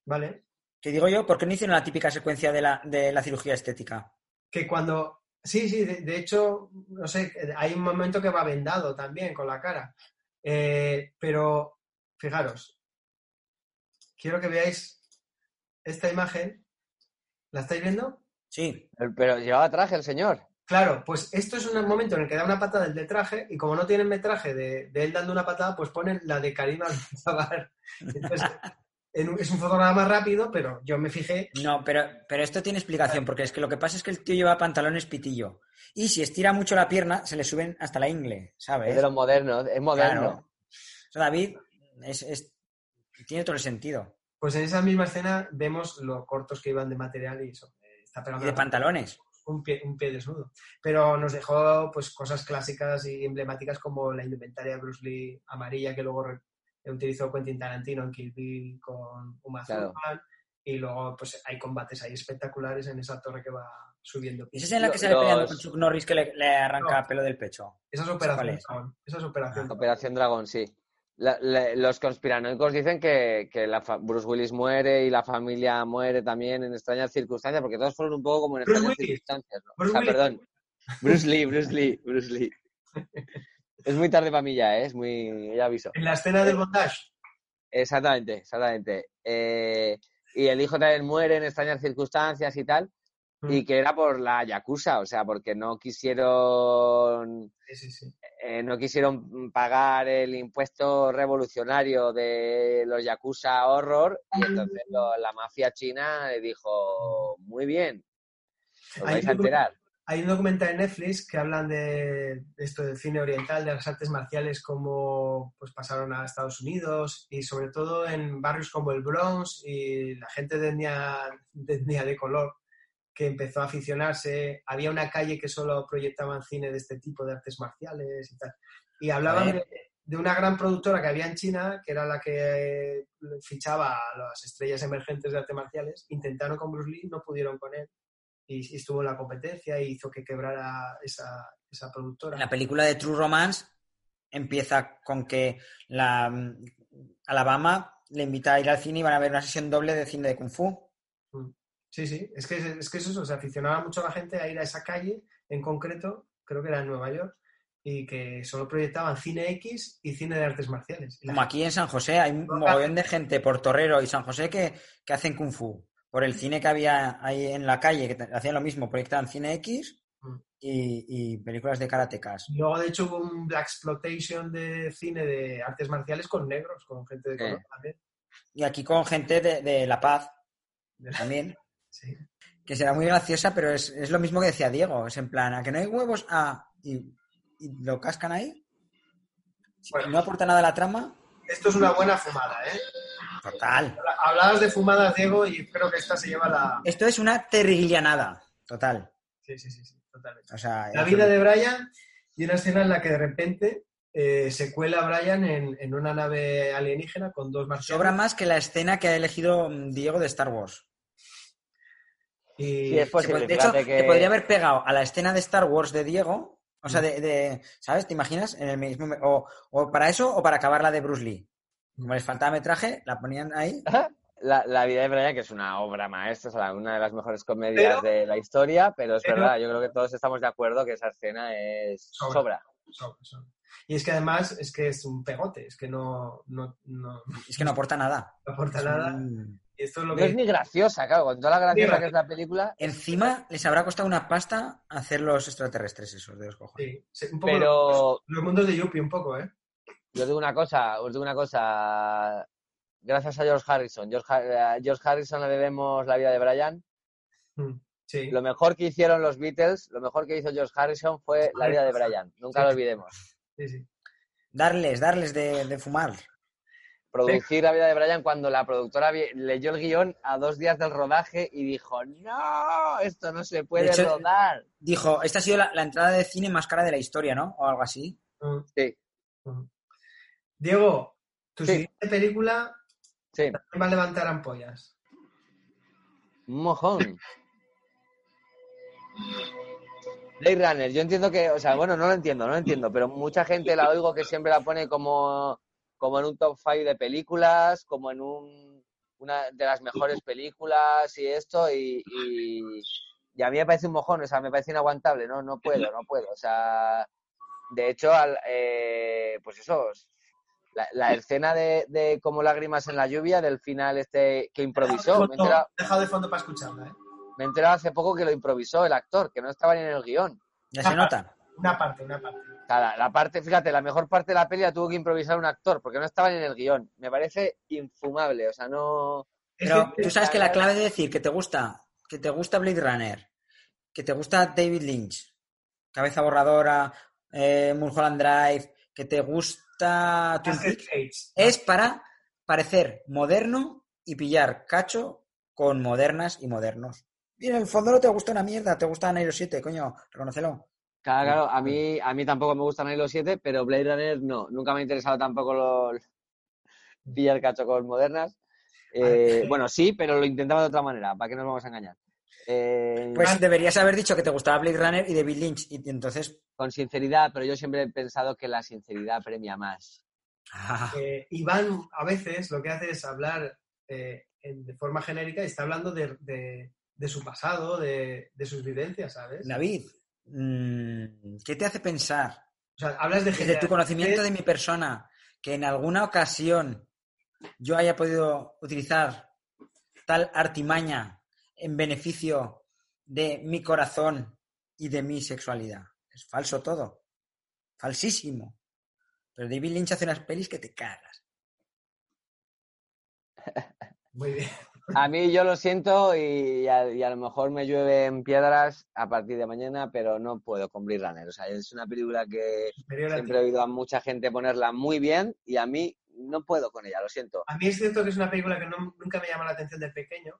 ¿vale? Que digo yo, ¿por qué no hicieron la típica secuencia de la, de la cirugía estética? Que cuando... Sí, sí, de, de hecho, no sé, hay un momento que va vendado también con la cara. Eh, pero, fijaros, quiero que veáis esta imagen. ¿La estáis viendo? Sí. Pero llevaba traje el señor. Claro, pues esto es un momento en el que da una patada el de traje y como no tienen metraje de, de él dando una patada, pues ponen la de Karim [LAUGHS] Abdul-Jabbar. Entonces, en un- es un fotograma rápido, pero yo me fijé. No, pero, pero esto tiene explicación, porque es que lo que pasa es que el tío lleva pantalones pitillo. Y si estira mucho la pierna, se le suben hasta la ingle, ¿sabes? Es de los modernos, es moderno. Claro. O sea, David es- es- tiene todo el sentido. Pues en esa misma escena vemos lo cortos que iban de material y eso. eh, Está Y de pantalones. Un pie, un pie desnudo. Pero nos dejó pues cosas clásicas y emblemáticas como la indumentaria de Bruce Lee amarilla que luego re- utilizó Quentin Tarantino en Kill Bill con Uma Claro. Thurman. Y luego pues hay combates ahí espectaculares en esa torre que va subiendo. ¿Y esa es en la que Los- sale peleando con Chuck Norris que le, le arranca No. pelo del pecho? Esa es ¿Cuál operación. Dragón. Esa es operación. Dragón. Operación Dragón, sí. La- la- los conspiranoicos dicen que, que la fa- Bruce Willis muere y la familia muere también en extrañas circunstancias, porque todos fueron un poco como en Bruce extrañas Willis. circunstancias. ¿no? Bruce o sea, Willis. perdón. Bruce Lee, Bruce Lee, Bruce Lee. Es muy tarde para mí ya, ¿eh? es muy. Ya aviso. En la escena del bondage. Exactamente, exactamente. Eh, y el hijo también muere en extrañas circunstancias y tal. Y que era por la Yakuza, o sea, porque no quisieron Sí, sí, sí. eh, no quisieron pagar el impuesto revolucionario de los Yakuza Horror y entonces lo- la mafia china dijo, muy bien, os vais a un- enterar. Hay un documental en Netflix que hablan de esto del cine oriental, de las artes marciales, cómo pues, pasaron a Estados Unidos y sobre todo en barrios como el Bronx y la gente de etnia de, etnia de color que empezó a aficionarse. Había una calle que solo proyectaban cine de este tipo de artes marciales y tal. Y hablaban de, de una gran productora que había en China, que era la que fichaba a las estrellas emergentes de artes marciales. Intentaron con Bruce Lee, no pudieron con él y, y estuvo en la competencia y hizo que quebrara esa, esa productora. La película de True Romance empieza con que la mm, Alabama le invita a ir al cine y van a ver una sesión doble de cine de Kung Fu. Mm. Sí, sí, es que es, que es eso, se aficionaba mucho la gente a ir a esa calle en concreto, creo que era en Nueva York, y que solo proyectaban cine X y cine de artes marciales. La Como aquí en San José, hay un mogollón de gente por Torrero y San José que, que hacen Kung Fu. Por el cine que había ahí en la calle, que hacían lo mismo, proyectaban cine X Mm. y, y películas de karatecas. Y Luego, de hecho, hubo un Black Exploitation de cine de artes marciales con negros, con gente de Eh. color también. Y aquí con gente de, de La Paz De la- también, Sí. que será muy graciosa, pero es, es lo mismo que decía Diego. Es en plan, a que no hay huevos, ah, y, y lo cascan ahí. Si Bueno. No aporta nada a la trama, Esto es una buena fumada, ¿eh? total. Hablabas de fumadas, Diego, y creo que esta se lleva la... Esto es una terriglianada, total. Sí, sí, sí, sí, totalmente. O sea, La vida de Brian y una escena en la que de repente eh, se cuela Brian en, en una nave alienígena con dos marcianos. sobra más que la escena que ha elegido mm, Diego de Star Wars. Y Sí, es Se posible, pod- de hecho, que... te podría haber pegado a la escena de Star Wars de Diego, o sea, de, de- ¿sabes? ¿Te imaginas? En el mismo, o, o para eso o para acabar la de Bruce Lee. Como les faltaba metraje, la ponían ahí. [LAUGHS] La, la vida de Brian, que es una obra maestra, o sea, una de las mejores comedias Pero- de la historia, pero es pero- verdad, yo creo que todos estamos de acuerdo que esa escena es Sobra. sobra. Sobra, sobra. Y es que además es que es un pegote, es que no, no, no Es que no aporta nada. [LAUGHS] aporta Es nada. un- esto es lo No es ni graciosa, claro, con toda la graciosa que es la película. Encima les habrá costado una pasta hacer los extraterrestres esos de los cojones. Sí, sí, un poco Pero los, los mundos de Yuppie, un poco, ¿eh? yo os digo una cosa, os digo una cosa. Gracias a George Harrison. George, a George Harrison le debemos la vida de Brian. Mm, Sí. Lo mejor que hicieron los Beatles, lo mejor que hizo George Harrison fue la vida de Brian. Nunca Sí. lo olvidemos. sí, sí. Darles, darles de, de fumar. Producir la vida de Brian cuando la productora leyó el guion a dos días del rodaje y dijo, no, esto no se puede hecho, rodar. Dijo, esta ha sido la, la entrada de cine más cara de la historia, ¿no? O algo así. Mm, Sí, mm. Diego, tu Sí. siguiente película sí, va a levantar ampollas. un mojón. Blade Runner, yo entiendo que, o sea, bueno, no lo entiendo, no lo entiendo, pero mucha gente la oigo que siempre la pone como, como en un top 5 de películas, como en un, una de las mejores películas y esto, y, y, y a mí me parece un mojón, o sea, me parece inaguantable, no, no puedo, no puedo, o sea, de hecho, al, eh, pues eso, la, la escena de, de como lágrimas en la lluvia del final este que improvisó, me he Fondo- enterado, Dejado de fondo para escucharla, ¿eh? me he enterado hace poco que lo improvisó el actor, que no estaba ni en el guion. Ya se nota. Una parte, una parte. Sea, la, la parte, fíjate, la mejor parte de la peli la tuvo que improvisar un actor, porque no estaba en el guion. Me parece infumable, o sea, no... Pero tú sabes que la clave de decir que te gusta, que te gusta Blade Runner, que te gusta David Lynch, Cabeza Borradora, eh, Mulholland Drive, que te gusta Twin Peaks, es para parecer moderno y pillar cacho con modernas y modernos. Y en el fondo no te gusta una mierda, te gusta Nairo 7, coño, reconócelo. Claro, claro, a mí, a mí tampoco me gustan ahí los siete, pero Blade Runner no. Nunca me ha interesado tampoco los pillar cacho con modernas. Eh, bueno, sí, pero lo intentaba de otra manera, ¿para qué nos vamos a engañar? Eh, Pues deberías haber dicho que te gustaba Blade Runner y David Lynch, y entonces... con sinceridad, pero yo siempre he pensado que la sinceridad premia más. ah, Eh, Iván a veces lo que hace es hablar eh, en- de forma genérica y está hablando de, de- de su pasado, de, de sus vivencias, ¿sabes? David, mm, ¿qué te hace pensar O sea, hablas de desde tu conocimiento de mi persona, que en alguna ocasión yo haya podido utilizar tal artimaña en beneficio de mi corazón y de mi sexualidad. Es falso todo. Falsísimo. Pero David Lynch hace unas pelis que te cagas. Muy bien. A mí yo lo siento y a, y a lo mejor me llueven piedras a partir de mañana, pero no puedo con Blade Runner. O sea, es una película que superior siempre he oído a mucha gente ponerla muy bien y a mí no puedo con ella, lo siento. A mí es cierto que es una película que no- nunca me llama la atención de pequeño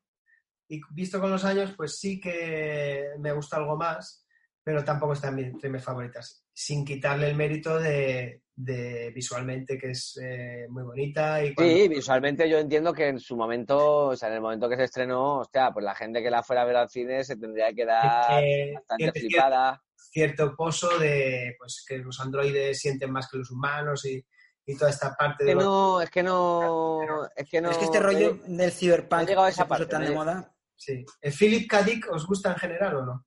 y visto con los años, pues sí que me gusta algo más, pero tampoco está entre mis favoritas, sin quitarle el mérito de, de visualmente que es eh, muy bonita y cuando- Sí, visualmente yo entiendo que en su momento, o sea, en el momento que se estrenó, hostia, pues la gente que la fuera a ver al cine se tendría que quedar eh, bastante tiene flipada. cierto pozo de pues que los androides sienten más que los humanos y, y toda esta parte Es de que los- no, es que no, es que no. es que este rollo eh, del cyberpunk no he llegado a que esa se puso parte, tan no de moda. Sí. ¿El Philip K. Dick os gusta en general o no?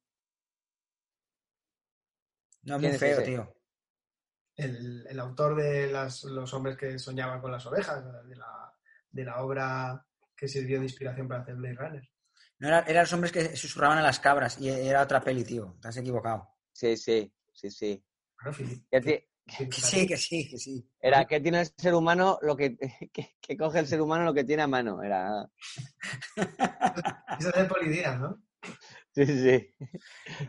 No, es ¿Quién muy feo, ese? tío. el, el autor de las, los hombres que soñaban con las ovejas, de la, de la obra que sirvió de inspiración para hacer Blade Runner. No era, eran los hombres que susurraban a las cabras y era otra peli, tío. Te has equivocado. Sí, sí, sí, sí. Bueno, Philip- ¿Qué ti- Philip Que sí, que sí, que sí. Era que tiene el ser humano lo que, [LAUGHS] que, que coge el ser humano lo que tiene a mano. Era. Esa es de Polidías, ¿no? [LAUGHS] Sí, sí.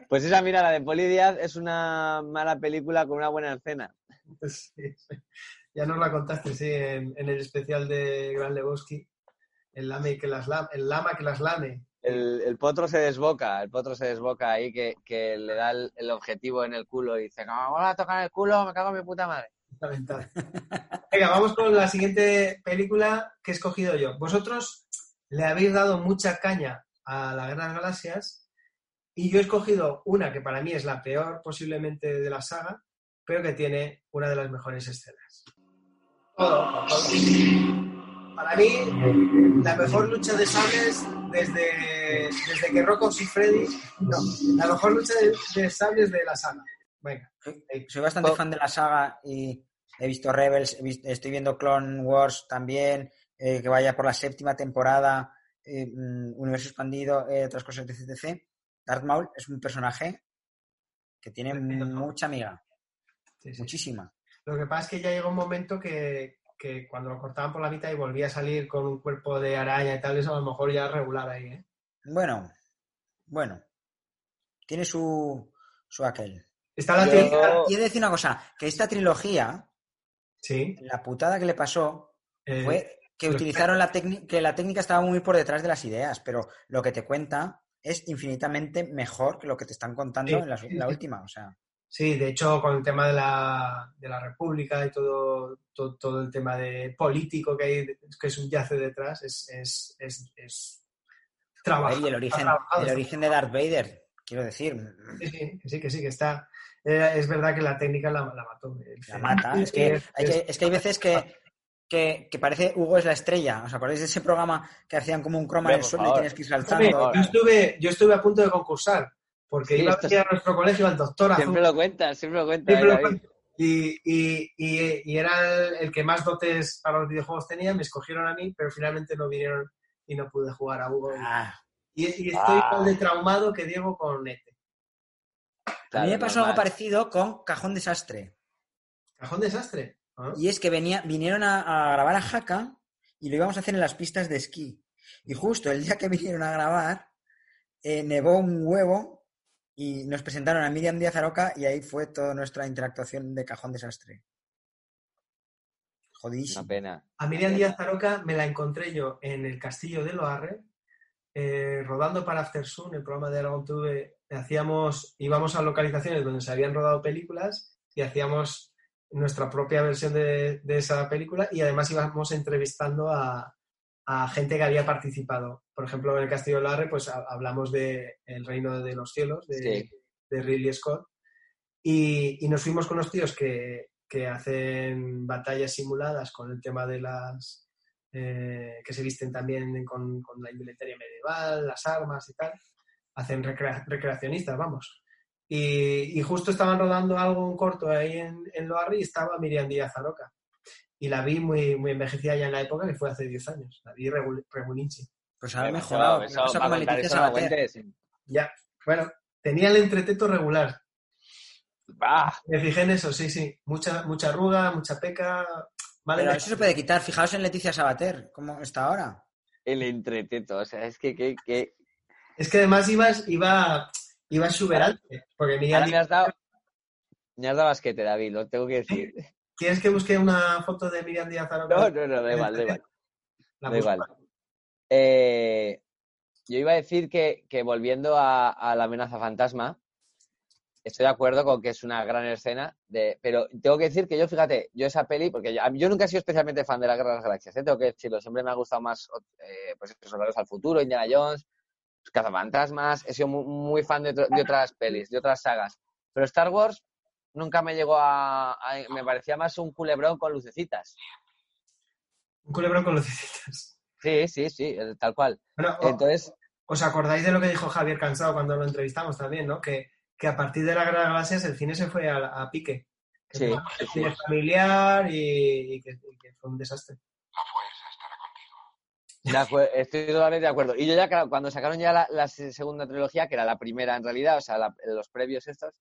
Pues esa, mira, la de Poli Díaz es una mala película con una buena escena. Sí, sí. Ya nos la contaste, sí, en, en el especial de Gran Lebowski. El, lame que las lame, el lama que las lame. El, el potro se desboca, el potro se desboca ahí que, que le da el, el objetivo en el culo y dice, como me a tocar el culo, me cago en mi puta madre. Venga, vamos con la siguiente película que he escogido yo. Vosotros le habéis dado mucha caña a la Guerra de las Galaxias y yo he escogido una que para mí es la peor posiblemente de la saga, pero que tiene una de las mejores escenas. Todo. Para mí, la mejor lucha de sables desde, desde que Rocco y Freddy... No, la mejor lucha de, de sables de la saga. Venga. Soy bastante Oh. fan de la saga y he visto Rebels, he visto- estoy viendo Clone Wars también, eh, que vaya por la séptima temporada eh, mm, universo expandido, eh, otras cosas, etc, Darth Maul es un personaje que tiene mucha amiga, Sí, sí. muchísima. Lo que pasa es que ya llegó un momento que, que cuando lo cortaban por la mitad y volvía a salir con un cuerpo de araña y tal, eso a lo mejor ya regular ahí, ¿eh? Bueno, bueno, tiene su, su aquel. Está la Yo- de decir una cosa, que esta trilogía, Sí. la putada que le pasó eh, fue que utilizaron la técnica, que la técnica estaba muy por detrás de las ideas, pero lo que te cuenta es infinitamente mejor que lo que te están contando Sí, en la, última. O sea, Sí, de hecho, con el tema de la, de la República y todo, todo, todo el tema de político que hay, que subyace detrás, es, es, es, es trabajo. y el origen, el origen de Darth Vader, quiero decir, Sí, sí, que sí, que sí, que está. eh, es verdad que la técnica la, la mató. la mata. Es que [LAUGHS] hay, es que hay veces que, [LAUGHS] que, que parece Hugo es la estrella. ¿Os acordáis de ese programa que hacían como un croma en el suelo y tienes que ir saltando? yo, estuve, yo estuve a punto de concursar, porque Sí, iba a venir a nuestro colegio al doctor Azul. Siempre lo cuentas, siempre lo cuentas. Siempre lo. Y, y, y, y era el, el que más dotes para los videojuegos tenía, me escogieron a mí, pero finalmente no vinieron y no pude jugar a Hugo. Ah, Y, y estoy Ah. igual de traumado que Diego con Nete. a mí Claro, me pasó normal. algo parecido con Cajón Desastre. Cajón desastre. ¿Ah? Y es que venía, vinieron a, a grabar a Jaca y lo íbamos a hacer en las pistas de esquí. Y justo el día que [LAUGHS] vinieron a grabar, eh, nevó un huevo y nos presentaron a Miriam Díaz Aroca y ahí fue toda nuestra interactuación de cajón desastre. Una Jodidísimo. pena. A Miriam Díaz Taroca me la encontré yo en el castillo de Loarre, eh, rodando para After Sun, el programa de Aragón TV. Hacíamos, íbamos a localizaciones donde se habían rodado películas y hacíamos nuestra propia versión de, de esa película y además íbamos entrevistando a, a gente que había participado. Por ejemplo, en el Castillo de Loarre, pues ha- hablamos de El Reino de los Cielos, de, Sí. de Ridley Scott. Y, y nos fuimos con unos tíos que, que hacen batallas simuladas con el tema de las. eh, que se visten también con, con la indumentaria medieval, las armas y tal. Hacen recrea- recreacionistas, vamos. Y, y justo estaban rodando algo, un corto ahí en, en Loarri y estaba Miriam Díaz Aroca. Y la vi muy, muy envejecida ya en la época, que fue hace 10 años. La vi regu- regulinchi. Pues ha Eso- mejorado. eso, ¿Qué pasa para con contar Leticia eso Sabater? cuentes. Ya, bueno, tenía el entreteto regular. Ah, Me fijé en eso, sí, sí. Mucha, mucha arruga, mucha peca. Vale, Pero eso se puede quitar. Fijaos en Leticia Sabater, cómo está ahora. el entreteto. O sea, es que, que, que- Es que además ibas, iba, iba exuberante. Porque Miriam Ahora me has dado. Me has dado asquete, David, lo tengo que decir. [LAUGHS] ¿Quieres que busque una foto de Miriam Díaz Aroca? No, no, no, da igual, da igual. [LAUGHS] Da igual. Eh, yo iba a decir que, que volviendo a, a la amenaza fantasma, estoy de acuerdo con que es una gran escena, de, pero tengo que decir que yo, fíjate, yo esa peli, porque yo, nunca he sido especialmente fan de la Guerra de las Galaxias, ¿eh? tengo que decirlo, siempre me ha gustado más, eh, pues, esos Soldados al Futuro, Indiana Jones, Cazafantasmas, he sido muy, muy fan de, otras pelis, de otras sagas, pero Star Wars nunca me llegó a, a- me parecía más un culebrón con lucecitas. Un culebrón con lucecitas. Sí, sí, sí, eh, tal cual. Bueno, o- Entonces, ¿os acordáis de lo que dijo Javier Cansado cuando lo entrevistamos también, no? Que, que a partir de la las Galaxias el cine se fue a, a pique. Que Sí, fue sí, cine familiar y, y que, y que fue un desastre. De acuer- estoy totalmente de acuerdo. Y yo ya, claro, cuando sacaron ya la, la se- segunda trilogía, que era la primera en realidad, o sea, la- los previos estos,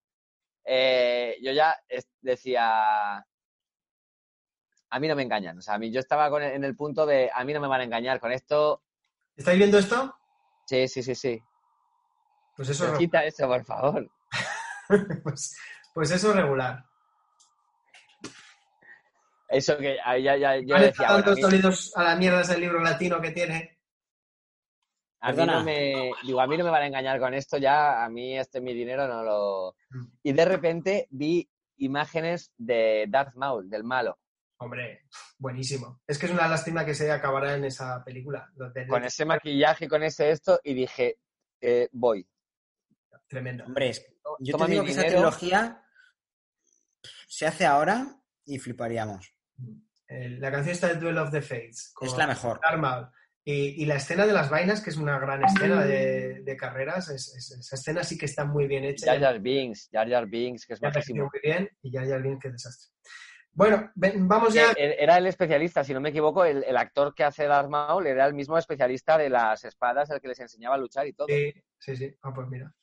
eh, yo ya decía, a mí no me engañan. O sea, a mí yo estaba con- en el punto de, a mí no me van a engañar con esto. ¿Estáis viendo esto? Sí, sí, sí, sí. Pues eso, quita eso, por favor. [LAUGHS] pues, pues eso es regular. Eso que ya, ya, yo Vale, decía, bueno, tantos sonidos a la mierda ese libro latino que tiene. a mí no me, digo, a mí no me van a engañar con esto ya, a mí este mi dinero no lo... Y de repente vi imágenes de Darth Maul, del malo. Hombre, buenísimo. Es que es una lástima que se acabará en esa película. Con ese maquillaje, con ese esto, y dije, eh, voy. Tremendo. Hombre, es- yo Toma te digo que esa trilogía se hace ahora y fliparíamos. La canción está de Duel of the Fates. con Es la mejor. Darth Maul. Y, y la escena de las vainas, que es una gran escena de, de carreras, es- es- esa escena sí que está muy bien hecha. Jar Jar Binks, Jar Jar Binks, que es majísimo. muy bien y bien qué desastre. Bueno, ven, vamos ya. Eh, Era el especialista, si no me equivoco, el, el actor que hace Darth Maul era el mismo especialista de las espadas, el que les enseñaba a luchar y todo. Sí, sí, sí. Ah, pues mira.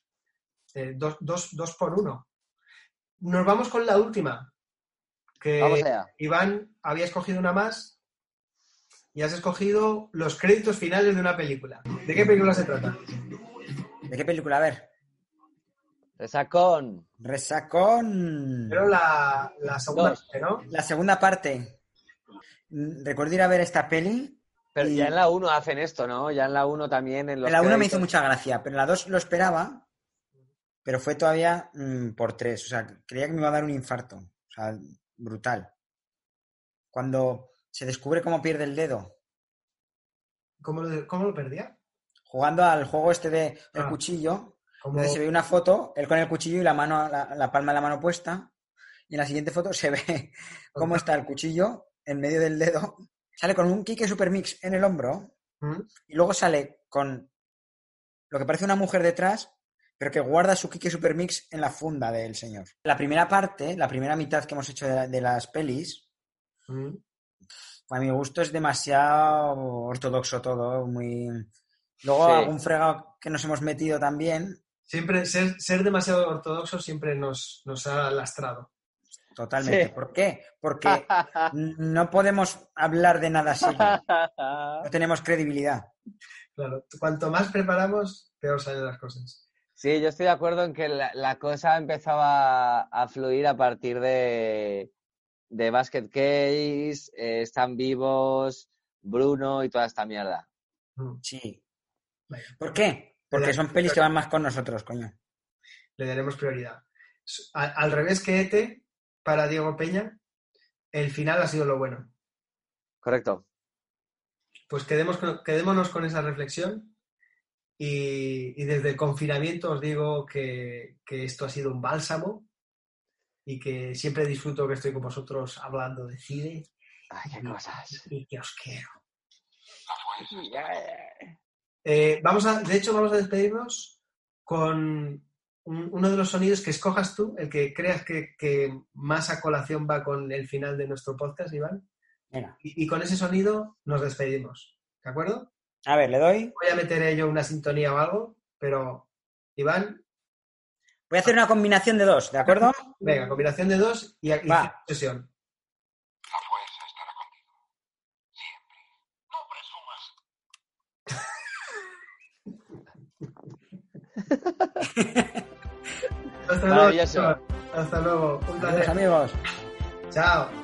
Eh, dos, dos, dos por uno. Nos vamos con la última. Que Vamos allá. Iván había escogido una más y has escogido los créditos finales de una película. ¿De qué película se trata? ¿De qué película? A ver. Resacón. Resacón. Pero la, la segunda Dos. parte, ¿no? La segunda parte. Recuerdo ir a ver esta peli. Pero Y- ya en la 1 hacen esto, ¿no? Ya en la 1 también. En, los En la 1 me hizo mucha gracia, pero en la 2 lo esperaba, pero fue todavía mm, por 3. O sea, creía que me iba a dar un infarto. O sea, brutal. Cuando se descubre cómo pierde el dedo, ¿Cómo lo, cómo lo perdía? jugando al juego este de el Ah. cuchillo, entonces se ve una foto, él con el cuchillo y la mano, la, la palma de la mano puesta, y en la siguiente foto se [LAUGHS] ve cómo está el cuchillo en medio del dedo, sale con un Kike Super Mix en el hombro, ¿Mm? y luego sale con lo que parece una mujer detrás, pero que guarda su Kike Super Mix en la funda del señor. La primera parte, la primera mitad que hemos hecho de, de las pelis, ¿Mm? a mi gusto es demasiado ortodoxo todo, muy... Luego Sí. algún fregado que nos hemos metido también, Siempre, ser, ser demasiado ortodoxo siempre nos, nos ha lastrado. totalmente. Sí. ¿Por qué? Porque [LAUGHS] no podemos hablar de nada serio, no tenemos credibilidad. Claro, cuanto más preparamos, peor salen las cosas. Sí, yo estoy de acuerdo en que la, la cosa empezaba a fluir a partir de, de Basket Case, eh, Están Vivos, Bruno y toda esta mierda. Mm. Sí. ¿Por qué? Porque son pelis que van más con nosotros, coño. Le daremos prioridad. A- al revés que ETE, para Diego Peña, el final ha sido lo bueno. Correcto. Pues quedemos con- quedémonos con esa reflexión y, y desde el confinamiento os digo que, que esto ha sido un bálsamo y que siempre disfruto que estoy con vosotros hablando de cine Ay, qué cosas. y que os quiero. Eh, vamos a, de hecho, vamos a despedirnos con un- uno de los sonidos que escojas tú, el que creas que, que más a colación va con el final de nuestro podcast, Iván. Venga. Y, y con ese sonido nos despedimos. ¿De acuerdo? A ver, le doy. Voy a meter yo una sintonía o algo, pero Iván, Voy a hacer una combinación de dos, ¿de acuerdo? [LAUGHS] venga, combinación de dos y aquí Va. sesión. La fuerza estará contigo. Siempre. No presumas. [LAUGHS] [LAUGHS] Hasta luego. Hasta luego. Un Adiós, placer. amigos. Chao.